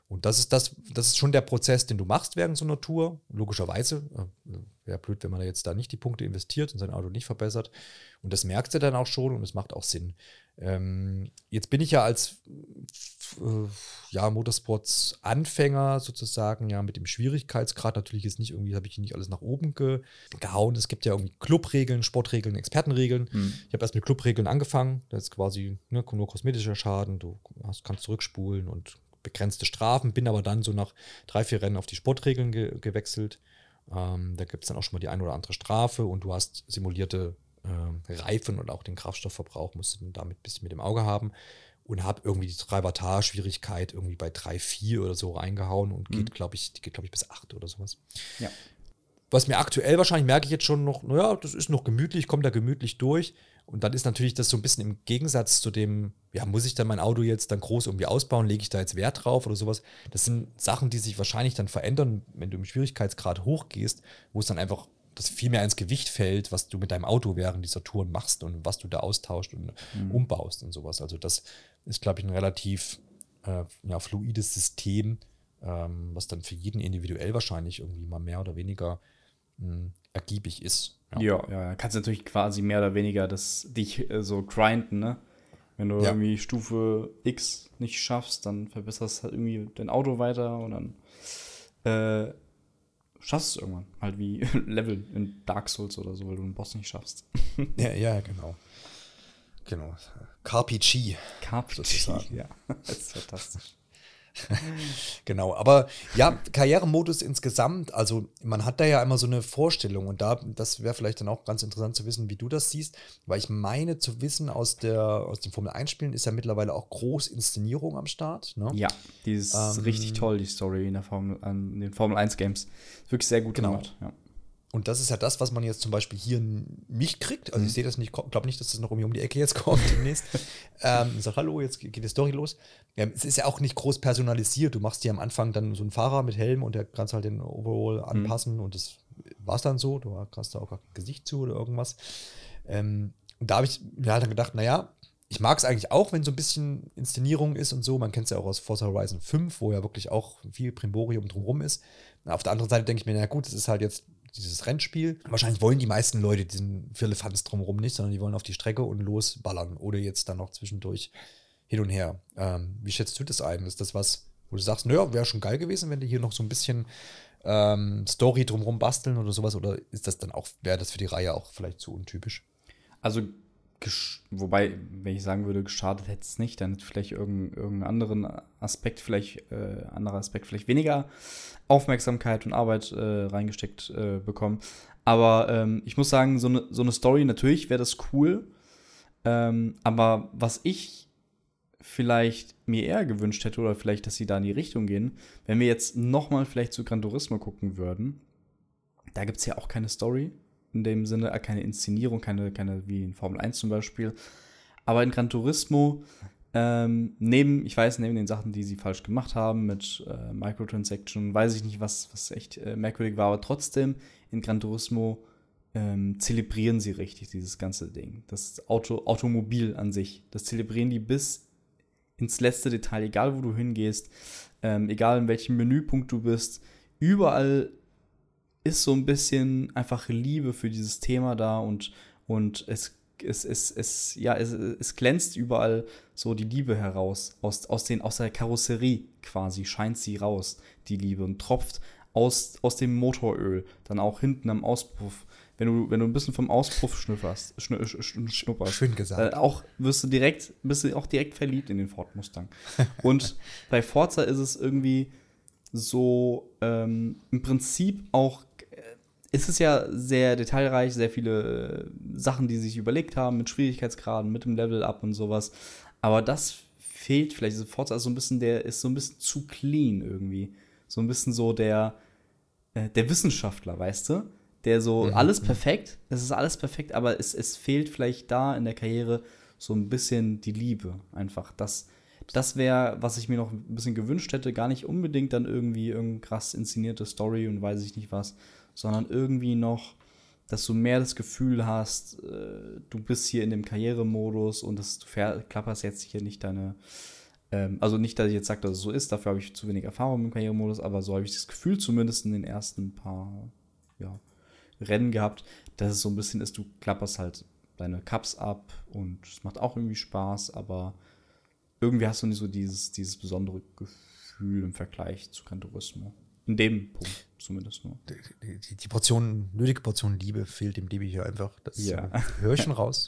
Und das ist das, das ist schon der Prozess, den du machst während so einer Tour. Logischerweise. Äh, Wäre blöd, wenn man jetzt da nicht die Punkte investiert und sein Auto nicht verbessert. Und das merkst du dann auch schon und es macht auch Sinn. Ähm, jetzt bin ich ja als äh, ja, Motorsports-Anfänger sozusagen, ja, mit dem Schwierigkeitsgrad natürlich ist nicht irgendwie, habe ich nicht alles nach oben ge gehauen. Es gibt ja irgendwie Clubregeln, Sportregeln, Expertenregeln. Mhm. Ich habe erst mit Clubregeln angefangen. Das ist quasi ne, nur kosmetischer Schaden. Du hast, kannst zurückspulen und begrenzte Strafen, bin aber dann so nach drei, vier Rennen auf die Sportregeln ge gewechselt. Ähm, da gibt es dann auch schon mal die ein oder andere Strafe und du hast simulierte äh, Reifen und auch den Kraftstoffverbrauch musst du damit ein bisschen mit dem Auge haben und habe irgendwie die 3 Wattage Schwierigkeit irgendwie bei 3, 4 oder so reingehauen und geht, mhm. glaube ich, die geht, glaube ich, bis 8 oder sowas. Ja. Was mir aktuell wahrscheinlich merke ich jetzt schon noch, naja, das ist noch gemütlich, kommt da gemütlich durch. Und dann ist natürlich das so ein bisschen im Gegensatz zu dem, ja, muss ich dann mein Auto jetzt dann groß irgendwie ausbauen, lege ich da jetzt Wert drauf oder sowas. Das sind Sachen, die sich wahrscheinlich dann verändern, wenn du im Schwierigkeitsgrad hochgehst, wo es dann einfach das viel mehr ins Gewicht fällt, was du mit deinem Auto während dieser Touren machst und was du da austauscht und mhm. umbaust und sowas. Also das ist, glaube ich, ein relativ äh, ja, fluides System, ähm, was dann für jeden individuell wahrscheinlich irgendwie mal mehr oder weniger mh, hm, ergiebig ist. Ja. ja, ja, kannst natürlich quasi mehr oder weniger das dich äh, so grinden, ne? Wenn du ja. irgendwie Stufe X nicht schaffst, dann verbesserst halt irgendwie dein Auto weiter und dann äh, schaffst du es irgendwann. Halt wie Level in Dark Souls oder so, weil du einen Boss nicht schaffst. ja, ja, genau. Genau. Carpi Chi. Carpi Chi, ja. Das ist fantastisch. genau, aber ja, Karrieremodus insgesamt, also man hat da ja immer so eine Vorstellung und da, das wäre vielleicht dann auch ganz interessant zu wissen, wie du das siehst, weil ich meine zu wissen, aus, der, aus den Formel 1-Spielen ist ja mittlerweile auch Großinszenierung am Start. Ne? Ja, die ist ähm, richtig toll, die Story in, der Formel, in den Formel 1-Games. Wirklich sehr gut genau. gemacht. Ja. Und das ist ja das, was man jetzt zum Beispiel hier nicht kriegt. Also ich mhm. sehe das nicht, glaube nicht, dass das noch irgendwie um die Ecke jetzt kommt demnächst. ähm, ich sage, hallo, jetzt geht die Story los. Ähm, es ist ja auch nicht groß personalisiert. Du machst dir am Anfang dann so einen Fahrer mit Helm und der kannst halt den Overall mhm. anpassen mhm. und das war es dann so. Du hast da auch kein Gesicht zu oder irgendwas. Ähm, und da habe ich mir halt dann gedacht, naja, ich mag es eigentlich auch, wenn so ein bisschen Inszenierung ist und so. Man kennt es ja auch aus Forza Horizon 5, wo ja wirklich auch viel Primborium drumherum ist. Auf der anderen Seite denke ich mir, na gut, es ist halt jetzt dieses Rennspiel. Wahrscheinlich wollen die meisten Leute diesen Firlefanz drumherum nicht, sondern die wollen auf die Strecke und losballern oder jetzt dann noch zwischendurch hin und her. Ähm, wie schätzt du das ein? Ist das was, wo du sagst, naja, wäre schon geil gewesen, wenn die hier noch so ein bisschen ähm, Story drumherum basteln oder sowas? Oder ist das dann auch, wäre das für die Reihe auch vielleicht zu untypisch? Also Wobei, wenn ich sagen würde, gestartet hätte es nicht, dann hätte vielleicht irgendeinen irgendein anderen Aspekt, vielleicht äh, anderer Aspekt, vielleicht weniger Aufmerksamkeit und Arbeit äh, reingesteckt äh, bekommen. Aber ähm, ich muss sagen, so eine so ne Story, natürlich wäre das cool. Ähm, aber was ich vielleicht mir eher gewünscht hätte, oder vielleicht, dass sie da in die Richtung gehen, wenn wir jetzt nochmal vielleicht zu Gran Turismo gucken würden, da gibt es ja auch keine Story in dem Sinne, äh, keine Inszenierung, keine, keine wie in Formel 1 zum Beispiel. Aber in Gran Turismo, ähm, neben, ich weiß, neben den Sachen, die sie falsch gemacht haben mit äh, Microtransaction, weiß ich nicht, was, was echt äh, merkwürdig war, aber trotzdem in Gran Turismo ähm, zelebrieren sie richtig dieses ganze Ding. Das Auto, Automobil an sich. Das zelebrieren die bis ins letzte Detail, egal wo du hingehst, ähm, egal in welchem Menüpunkt du bist. Überall ist so ein bisschen einfach Liebe für dieses Thema da und, und es, es, es, es, ja, es, es glänzt überall so die Liebe heraus. Aus, aus, den, aus der Karosserie quasi scheint sie raus, die Liebe, und tropft aus, aus dem Motoröl, dann auch hinten am Auspuff. Wenn du, wenn du ein bisschen vom Auspuff schnüfferst, schn, schn, schnupperst, Schön gesagt. Äh, auch wirst du direkt, bist du auch direkt verliebt in den Ford Mustang. und bei Forza ist es irgendwie so ähm, im Prinzip auch es ist ja sehr detailreich, sehr viele äh, Sachen, die sie sich überlegt haben, mit Schwierigkeitsgraden, mit dem Level-Up und sowas. Aber das fehlt vielleicht. Forza ist so ein bisschen, der ist so ein bisschen zu clean irgendwie. So ein bisschen so der, äh, der Wissenschaftler, weißt du? Der so, mhm. alles mhm. perfekt, es ist alles perfekt, aber es, es fehlt vielleicht da in der Karriere so ein bisschen die Liebe. Einfach das. Das wäre, was ich mir noch ein bisschen gewünscht hätte, gar nicht unbedingt dann irgendwie irgendeine krass inszenierte Story und weiß ich nicht was, sondern irgendwie noch, dass du mehr das Gefühl hast, äh, du bist hier in dem Karrieremodus und dass du klapperst jetzt hier nicht deine Ähm, also nicht, dass ich jetzt sage, dass es so ist, dafür habe ich zu wenig Erfahrung im Karrieremodus, aber so habe ich das Gefühl zumindest in den ersten paar ja, Rennen gehabt, dass es so ein bisschen ist, du klapperst halt deine Cups ab und es macht auch irgendwie Spaß, aber irgendwie hast du nicht so dieses, dieses besondere Gefühl im Vergleich zu Gran. In dem Punkt zumindest nur. Die, die, die Portion, nötige Portion Liebe fehlt dem Debi hier einfach. Das Ja. äh, höre ich schon raus.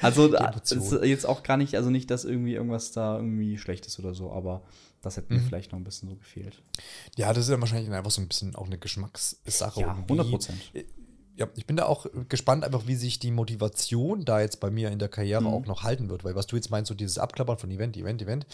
Also ist jetzt auch gar nicht, also nicht, dass irgendwie irgendwas da irgendwie schlecht ist oder so, aber das hätte mir Mhm. vielleicht noch ein bisschen so gefehlt. ja, das ist ja wahrscheinlich einfach so ein bisschen auch eine Geschmackssache. Ja, irgendwie. 100 Prozent. Ja, ich bin da auch gespannt, einfach wie sich die Motivation da jetzt bei mir in der Karriere Mhm. auch noch halten wird, weil was du jetzt meinst, so dieses Abklappern von Event, Event, Event.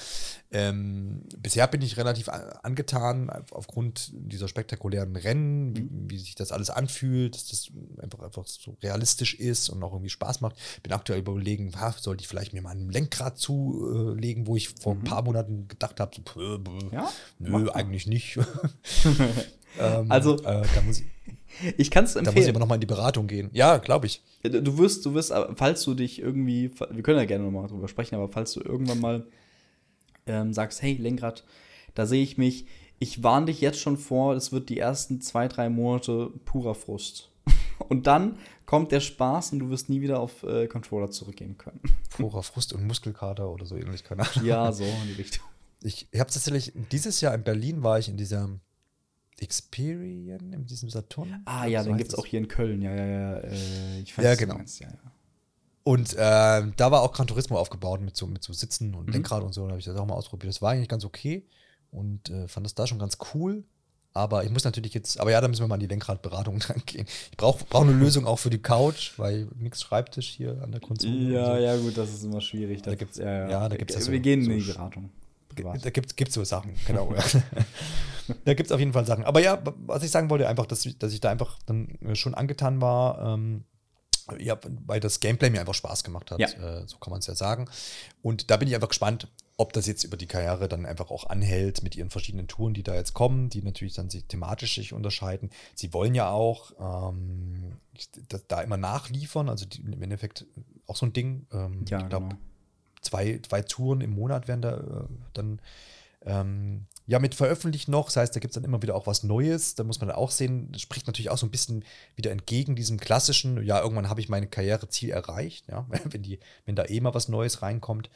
Ähm, bisher bin ich relativ angetan auf- aufgrund dieser spektakulären Rennen, wie, Mhm. wie sich das alles anfühlt, dass das einfach, einfach so realistisch ist und auch irgendwie Spaß macht. Bin aktuell überlegen, ha, sollte ich vielleicht mir mal ein Lenkrad zulegen, wo ich vor ein paar Monaten gedacht habe, so, Mhm. Ja, nö, eigentlich nicht. ähm, Also- äh, da muss ich, Ich kann es da muss ich empfehlen. aber nochmal in die Beratung gehen. Ja, glaube ich. Du wirst, du wirst, aber falls du dich irgendwie, wir können ja gerne nochmal drüber sprechen, aber falls du irgendwann mal ähm, sagst, hey, Lenkrad, da sehe ich mich, ich warne dich jetzt schon vor, es wird die ersten zwei, drei Monate purer Frust. Und dann kommt der Spaß und du wirst nie wieder auf äh, Controller zurückgehen können. Purer Frust und Muskelkater oder so ähnlich, keine Ahnung. Ja, so in die Richtung. Ich, ich habe tatsächlich, dieses Jahr in Berlin war ich in dieser Experian, in diesem Saturn. Ah ja, So den gibt es es. auch hier in Köln, ja, ja, ja. Äh, ich weiß, Ja, genau. meinst, ja, ja. Und äh, da war auch Gran Turismo aufgebaut mit so, mit so Sitzen und Mhm. Lenkrad und so. Da habe ich das auch mal ausprobiert. Das war eigentlich ganz okay und äh, fand das da schon ganz cool. Aber ich muss natürlich jetzt, aber ja, da müssen wir mal an die Lenkradberatung dran gehen. Ich brauche brauch eine Lösung auch für die Couch, weil nix Schreibtisch hier an der Konsole. Ja, so. ja, gut, das ist immer schwierig. Da gibt's- ja, ja. ja, da gibt's ja so- Wir gehen in die Beratung. Privat. Da gibt es so Sachen, genau. da gibt es auf jeden Fall Sachen. Aber ja, was ich sagen wollte, einfach, dass, ich- dass ich da einfach dann äh, schon angetan war, ähm, ja, weil das Gameplay mir einfach Spaß gemacht hat. Ja. Äh, so kann man es ja sagen. Und da bin ich einfach gespannt, ob das jetzt über die Karriere dann einfach auch anhält mit ihren verschiedenen Touren, die da jetzt kommen, die natürlich dann sich thematisch sich unterscheiden. Sie wollen ja auch ähm, da, da immer nachliefern, also die, im Endeffekt auch so ein Ding. Ähm, Ja, ich glaube, genau. Zwei, zwei Touren im Monat werden da äh, dann ähm, ja mit veröffentlicht noch. Das heißt, da gibt es dann immer wieder auch was Neues. Da muss man dann auch sehen, das spricht natürlich auch so ein bisschen wieder entgegen diesem klassischen, ja, irgendwann habe ich mein Karriereziel erreicht, ja, wenn, die, wenn da eh mal was Neues reinkommt.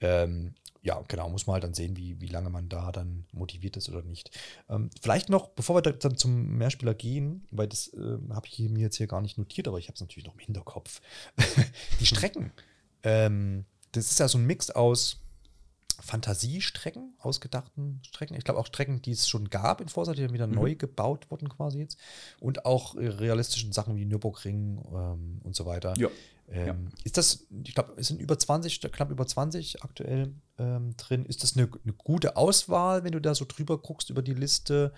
Ähm, ja, genau, muss man halt dann sehen, wie, wie lange man da dann motiviert ist oder nicht. Ähm, vielleicht noch, bevor wir da dann zum Mehrspieler gehen, weil das ähm, habe ich mir jetzt hier gar nicht notiert, aber ich habe es natürlich noch im Hinterkopf. die Strecken. Ähm, das ist ja so ein Mix aus Fantasiestrecken, ausgedachten Strecken. Ich glaube auch Strecken, die es schon gab in Forza, die dann wieder Mhm. neu gebaut wurden quasi jetzt. Und auch realistischen Sachen wie Nürburgring ähm, und so weiter. Ja. Ähm, Ja. Ist das, ich glaube, es sind über 20, knapp über 20 aktuell ähm, drin. Ist das eine, eine gute Auswahl, wenn du da so drüber guckst über die Liste?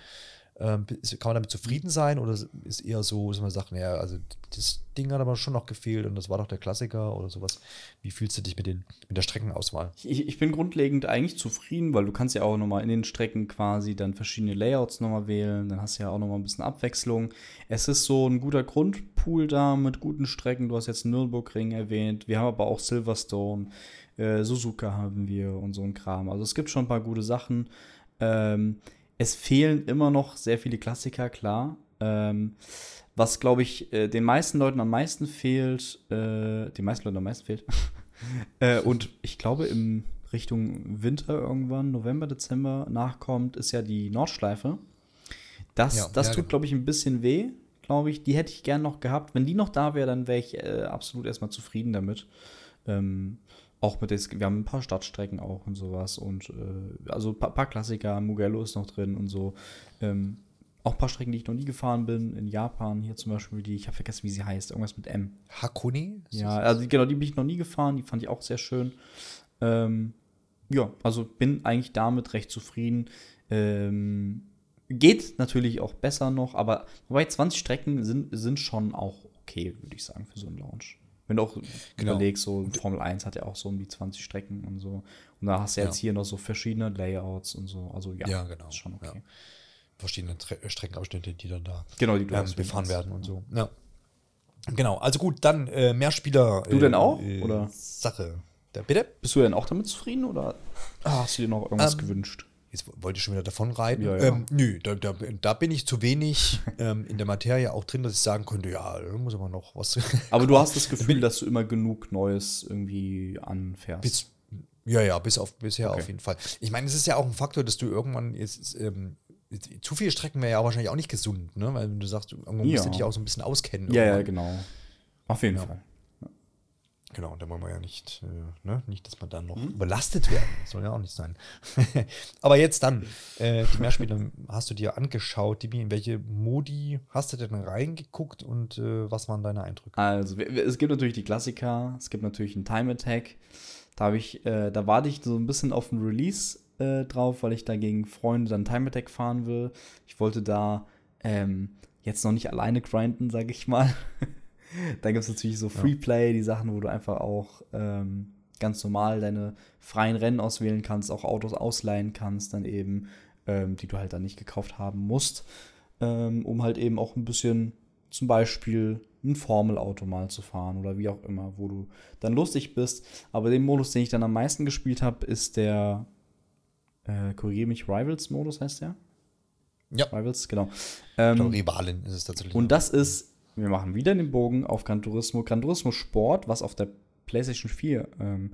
Ähm, kann man damit zufrieden sein oder ist eher so, dass man sagt, naja, also das Ding hat aber schon noch gefehlt und das war doch der Klassiker oder sowas. Wie fühlst du dich mit, den, mit der Streckenauswahl? Ich, ich bin grundlegend eigentlich zufrieden, weil du kannst ja auch nochmal in den Strecken quasi dann verschiedene Layouts nochmal wählen. Dann hast du ja auch nochmal ein bisschen Abwechslung. Es ist so ein guter Grundpool da mit guten Strecken. Du hast jetzt Nürburgring erwähnt. Wir haben aber auch Silverstone, äh, Suzuka haben wir und so ein Kram. Also es gibt schon ein paar gute Sachen. Ähm, es fehlen immer noch sehr viele Klassiker, klar. Ähm, was, glaube ich, äh, den meisten Leuten am meisten fehlt, äh, den meisten Leuten am meisten fehlt, äh, und ich glaube, im Richtung Winter irgendwann, November, Dezember nachkommt, ist ja die Nordschleife. Das, Ja, das ja, tut, genau. glaube ich, ein bisschen weh, glaube ich. Die hätte ich gern noch gehabt. Wenn die noch da wäre, dann wäre ich äh, absolut erstmal zufrieden damit. Ähm, auch mit des, wir haben ein paar Stadtstrecken auch und sowas und äh, also ein paar, paar Klassiker, Mugello ist noch drin und so. Ähm, auch ein paar Strecken, die ich noch nie gefahren bin, in Japan hier zum Beispiel, die, ich habe vergessen, wie sie heißt, irgendwas mit M. Hakone? Ist Ja, also genau, die bin ich noch nie gefahren, die fand ich auch sehr schön. Ähm, ja, also bin eigentlich damit recht zufrieden. Ähm, geht natürlich auch besser noch, aber wobei 20 Strecken sind, sind schon auch okay, würde ich sagen, für so einen Launch. Wenn du auch Genau. überlegst, so Formel 1 hat ja auch so um die 20 Strecken und so. Und da hast du Ja. jetzt hier noch so verschiedene Layouts und so. Also ja, Ja, genau. ist schon okay. Ja. verschiedene Tre Streckenabschnitte, die dann da Genau, die du ähm, befahren du werden und so. Ja. Genau, also gut, dann äh, Mehrspieler. Du denn äh, auch, äh, oder? Sache. Da, bitte? Bist du denn auch damit zufrieden oder hast du dir noch irgendwas Ähm, gewünscht? Jetzt wollte ich schon wieder davon reiten. Ja, ja. Ähm, nö, da, da, da bin ich zu wenig ähm, in der Materie auch drin, dass ich sagen könnte, ja, da muss aber noch was. Aber du hast das Gefühl, dass du immer genug Neues irgendwie anfährst. bis, ja, ja, bis auf bisher Okay. auf jeden Fall. Ich meine, es ist ja auch ein Faktor, dass du irgendwann jetzt, ähm, zu viele Strecken wäre ja wahrscheinlich auch nicht gesund, ne? Weil wenn du sagst, du- irgendwann musst Ja. du dich auch so ein bisschen auskennen. ja, ja, genau. Auf jeden. Fall. Genau, und da wollen wir ja nicht, äh, ne? nicht, dass wir dann noch Mhm. überlastet werden. Das soll ja auch nicht sein. Aber jetzt dann, äh, die Mehrspiele hast du dir angeschaut. Dibi, in welche Modi hast du denn reingeguckt und äh, was waren deine Eindrücke? Also, es gibt natürlich die Klassiker, es gibt natürlich einen Time Attack. Da habe ich, äh, da warte ich so ein bisschen auf den Release äh, drauf, weil ich da gegen Freunde dann Time Attack fahren will. Ich wollte da ähm, jetzt noch nicht alleine grinden, sage ich mal. dann gibt es natürlich so Freeplay, die Sachen, wo du einfach auch ähm, ganz normal deine freien Rennen auswählen kannst, auch Autos ausleihen kannst, dann eben, ähm, die du halt dann nicht gekauft haben musst, ähm, um halt eben auch ein bisschen zum Beispiel ein Formelauto mal zu fahren oder wie auch immer, wo du dann lustig bist. Aber den Modus, den ich dann am meisten gespielt habe, ist der, äh, korrigiere mich, Rivals-Modus heißt der? Ja. Rivals, genau. Ähm, Rivalin ist es tatsächlich. und das ist, wir machen wieder den Bogen auf Gran Turismo. Gran Turismo Sport, was auf der PlayStation 4 ähm,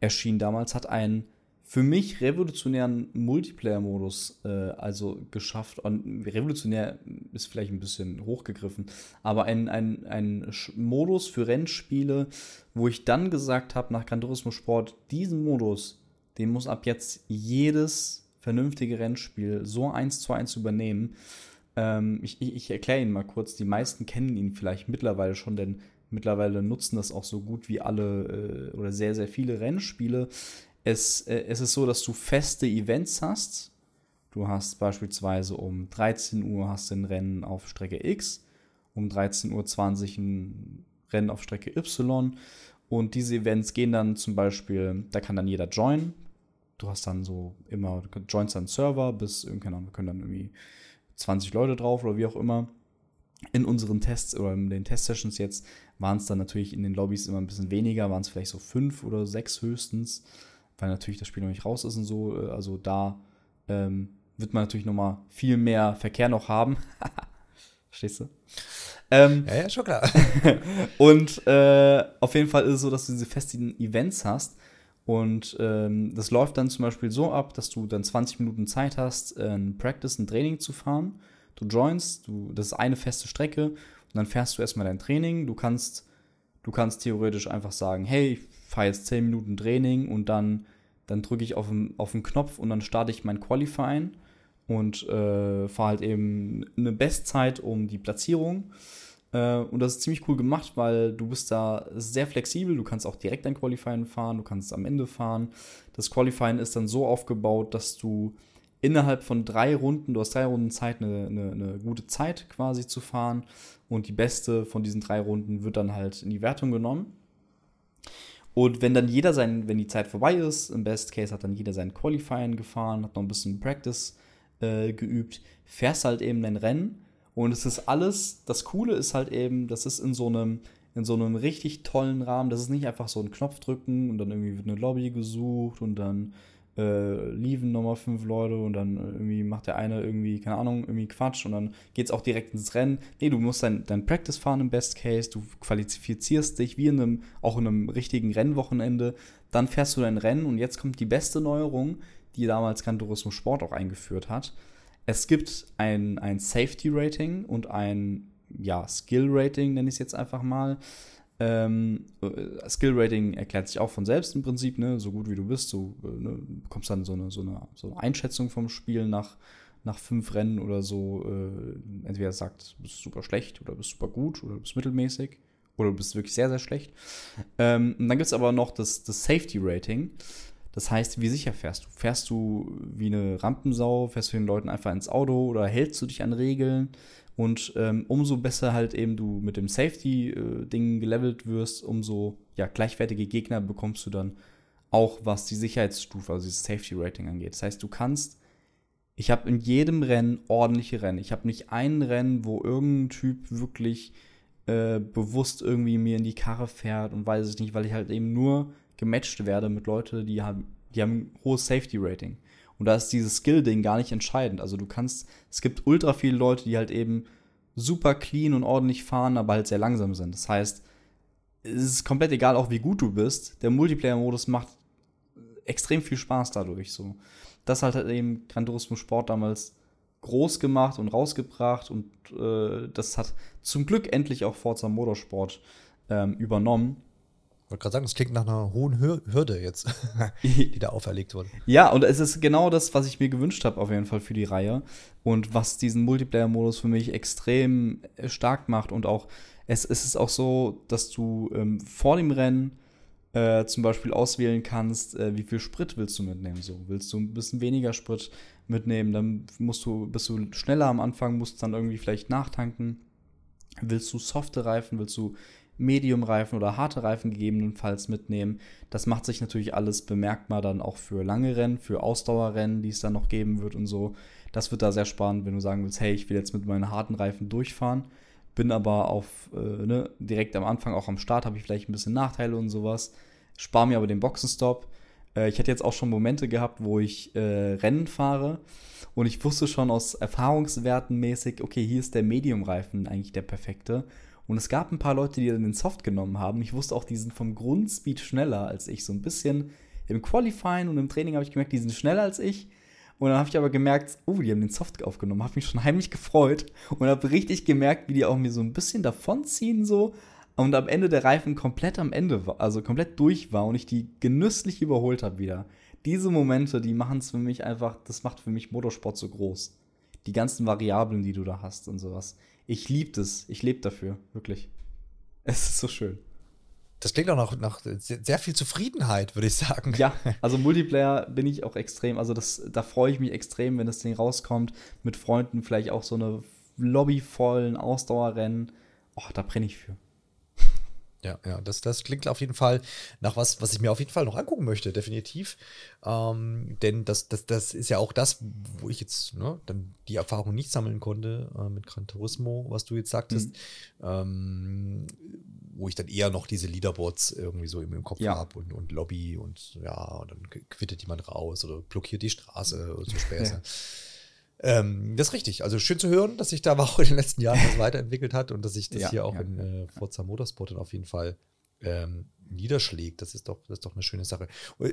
erschien damals, hat einen für mich revolutionären Multiplayer-Modus äh, also geschafft. Und revolutionär ist vielleicht ein bisschen hochgegriffen, aber ein, ein, ein Modus für Rennspiele, wo ich dann gesagt habe, nach Gran Turismo Sport, diesen Modus, den muss ab jetzt jedes vernünftige Rennspiel so eins zu eins übernehmen. Ähm, ich ich, ich erkläre ihn mal kurz. Die meisten kennen ihn vielleicht mittlerweile schon, denn mittlerweile nutzen das auch so gut wie alle äh, oder sehr, sehr viele Rennspiele. Es, äh, es ist so, dass du feste Events hast. Du hast beispielsweise um 13 Uhr hast du ein Rennen auf Strecke X, um 13.20 Uhr ein Rennen auf Strecke Y. Und diese Events gehen dann zum Beispiel, da kann dann jeder joinen. Du hast dann so immer, du joinst dann Server bis, keine Ahnung, wir können dann irgendwie 20 Leute drauf oder wie auch immer. In unseren Tests oder in den Testsessions jetzt waren es dann natürlich in den Lobbys immer ein bisschen weniger, waren es vielleicht so fünf oder sechs höchstens, weil natürlich das Spiel noch nicht raus ist und so. Äh, Also da ähm, wird man natürlich noch mal viel mehr Verkehr noch haben. Verstehst du? Ähm, ja, ja, schon klar. und äh, auf jeden Fall ist es so, dass du diese festen Events hast. Und ähm, das läuft dann zum Beispiel so ab, dass du dann 20 Minuten Zeit hast, äh, ein Practice, ein Training zu fahren. Du joinst, du, das ist eine feste Strecke und dann fährst du erstmal dein Training. Du kannst, du kannst theoretisch einfach sagen, hey, ich fahre jetzt 10 Minuten Training und dann, dann drücke ich auf den, auf den Knopf und dann starte ich mein Qualifying und äh, fahre halt eben eine Bestzeit um die Platzierung. Äh, und das ist ziemlich cool gemacht, weil du bist da sehr flexibel. Du kannst auch direkt ein Qualifying fahren, du kannst am Ende fahren. Das Qualifying ist dann so aufgebaut, dass du innerhalb von drei Runden, du hast drei Runden Zeit, eine, eine, eine gute Zeit quasi zu fahren. Und die beste von diesen drei Runden wird dann halt in die Wertung genommen. Und wenn dann jeder sein, wenn die Zeit vorbei ist, im Best Case hat dann jeder sein Qualifying gefahren, hat noch ein bisschen Practice äh, geübt, fährst halt eben ein Rennen. Und es ist alles, das Coole ist halt eben, das ist in so einem, in so einem richtig tollen Rahmen. Das ist nicht einfach so ein Knopf drücken und dann irgendwie wird eine Lobby gesucht und dann äh, lieven nochmal fünf Leute und dann irgendwie macht der eine irgendwie, keine Ahnung, irgendwie Quatsch und dann geht's auch direkt ins Rennen. Nee, du musst dein, dein Practice fahren im Best Case, du qualifizierst dich wie in einem, auch in einem richtigen Rennwochenende, dann fährst du dein Rennen und jetzt kommt die beste Neuerung, die damals Gran Turismo Sport auch eingeführt hat. Es gibt ein, ein Safety-Rating und ein ja, Skill-Rating, nenne ich es jetzt einfach mal. Ähm, äh, Skill-Rating erklärt sich auch von selbst im Prinzip, ne? so gut wie du bist. Du äh, ne, bekommst dann so eine, so, eine, so eine Einschätzung vom Spiel nach, nach fünf Rennen oder so. Äh, entweder sagt, du bist super schlecht oder bist super gut oder du bist mittelmäßig oder du bist wirklich sehr, sehr schlecht. Ähm, und dann gibt es aber noch das, das Safety-Rating. Das heißt, wie sicher fährst du? Fährst du wie eine Rampensau? Fährst du den Leuten einfach ins Auto oder hältst du dich an Regeln? Und ähm, umso besser halt eben du mit dem Safety-Ding gelevelt wirst, umso ja, gleichwertige Gegner bekommst du dann auch, was die Sicherheitsstufe, also dieses Safety-Rating angeht. Das heißt, du kannst, ich habe in jedem Rennen ordentliche Rennen. Ich habe nicht ein Rennen, wo irgendein Typ wirklich äh, bewusst irgendwie mir in die Karre fährt und weiß es nicht, weil ich halt eben nur gematcht werde mit Leuten, die haben, die haben ein hohes Safety-Rating. Und da ist dieses Skill-Ding gar nicht entscheidend. Also du kannst, es gibt ultra viele Leute, die halt eben super clean und ordentlich fahren, aber halt sehr langsam sind. Das heißt, es ist komplett egal, auch wie gut du bist. Der Multiplayer-Modus macht extrem viel Spaß dadurch. So. Das hat halt eben Gran Turismo Sport damals groß gemacht und rausgebracht und äh, das hat zum Glück endlich auch Forza Motorsport ähm, übernommen. Ich wollte gerade sagen, das klingt nach einer hohen Hürde jetzt, die da auferlegt wurde. Ja, und es ist genau das, was ich mir gewünscht habe, auf jeden Fall für die Reihe. Und was diesen Multiplayer-Modus für mich extrem äh, stark macht. Und auch, es, es ist auch so, dass du ähm, vor dem Rennen äh, zum Beispiel auswählen kannst, äh, wie viel Sprit willst du mitnehmen. So, willst du ein bisschen weniger Sprit mitnehmen, dann musst du, bist du schneller am Anfang, musst dann irgendwie vielleicht nachtanken. Willst du softe Reifen, willst du Medium-Reifen oder harte Reifen gegebenenfalls mitnehmen. Das macht sich natürlich alles bemerkbar dann auch für lange Rennen, für Ausdauerrennen, die es dann noch geben wird und so. Das wird da sehr spannend, wenn du sagen willst, hey, ich will jetzt mit meinen harten Reifen durchfahren, bin aber auf, äh, ne, direkt am Anfang auch am Start, habe ich vielleicht ein bisschen Nachteile und sowas, spare mir aber den Boxenstopp. Äh, ich hatte jetzt auch schon Momente gehabt, wo ich äh, Rennen fahre und ich wusste schon aus Erfahrungswerten mäßig, okay, hier ist der Medium-Reifen eigentlich der perfekte. Und es gab ein paar Leute, die dann den Soft genommen haben. Ich wusste auch, die sind vom Grundspeed schneller als ich. So ein bisschen im Qualifying und im Training habe ich gemerkt, die sind schneller als ich. Und dann habe ich aber gemerkt, oh, die haben den Soft aufgenommen. Habe mich schon heimlich gefreut und habe richtig gemerkt, wie die auch mir so ein bisschen davonziehen so. Und am Ende der Reifen komplett am Ende war, also komplett durch war und ich die genüsslich überholt habe wieder. Diese Momente, die machen es für mich einfach, das macht für mich Motorsport so groß. Die ganzen Variablen, die du da hast und sowas. Ich liebe das. Ich lebe dafür. Wirklich. Es ist so schön. Das klingt auch nach, nach sehr viel Zufriedenheit, würde ich sagen. Ja, also Multiplayer bin ich auch extrem. Also das, da freue ich mich extrem, wenn das Ding rauskommt. Mit Freunden vielleicht auch so eine lobbyvollen Ausdauerrennen. Oh, da brenne ich für. Ja, ja, das, das klingt auf jeden Fall nach was, was ich mir auf jeden Fall noch angucken möchte, definitiv. Ähm, denn das, das, das ist ja auch das, wo ich jetzt ne, dann die Erfahrung nicht sammeln konnte äh, mit Gran Turismo, was du jetzt sagtest, mhm. ähm, wo ich dann eher noch diese Leaderboards irgendwie so im, im Kopf ja. habe und, und Lobby und ja, und dann quittet jemand raus oder blockiert die Straße oder so Späße. Ähm, das ist richtig. Also schön zu hören, dass sich da auch in den letzten Jahren was weiterentwickelt hat und dass sich das ja, hier auch ja, in äh, Forza Motorsport dann auf jeden Fall ähm, niederschlägt. Das ist, doch, das ist doch eine schöne Sache.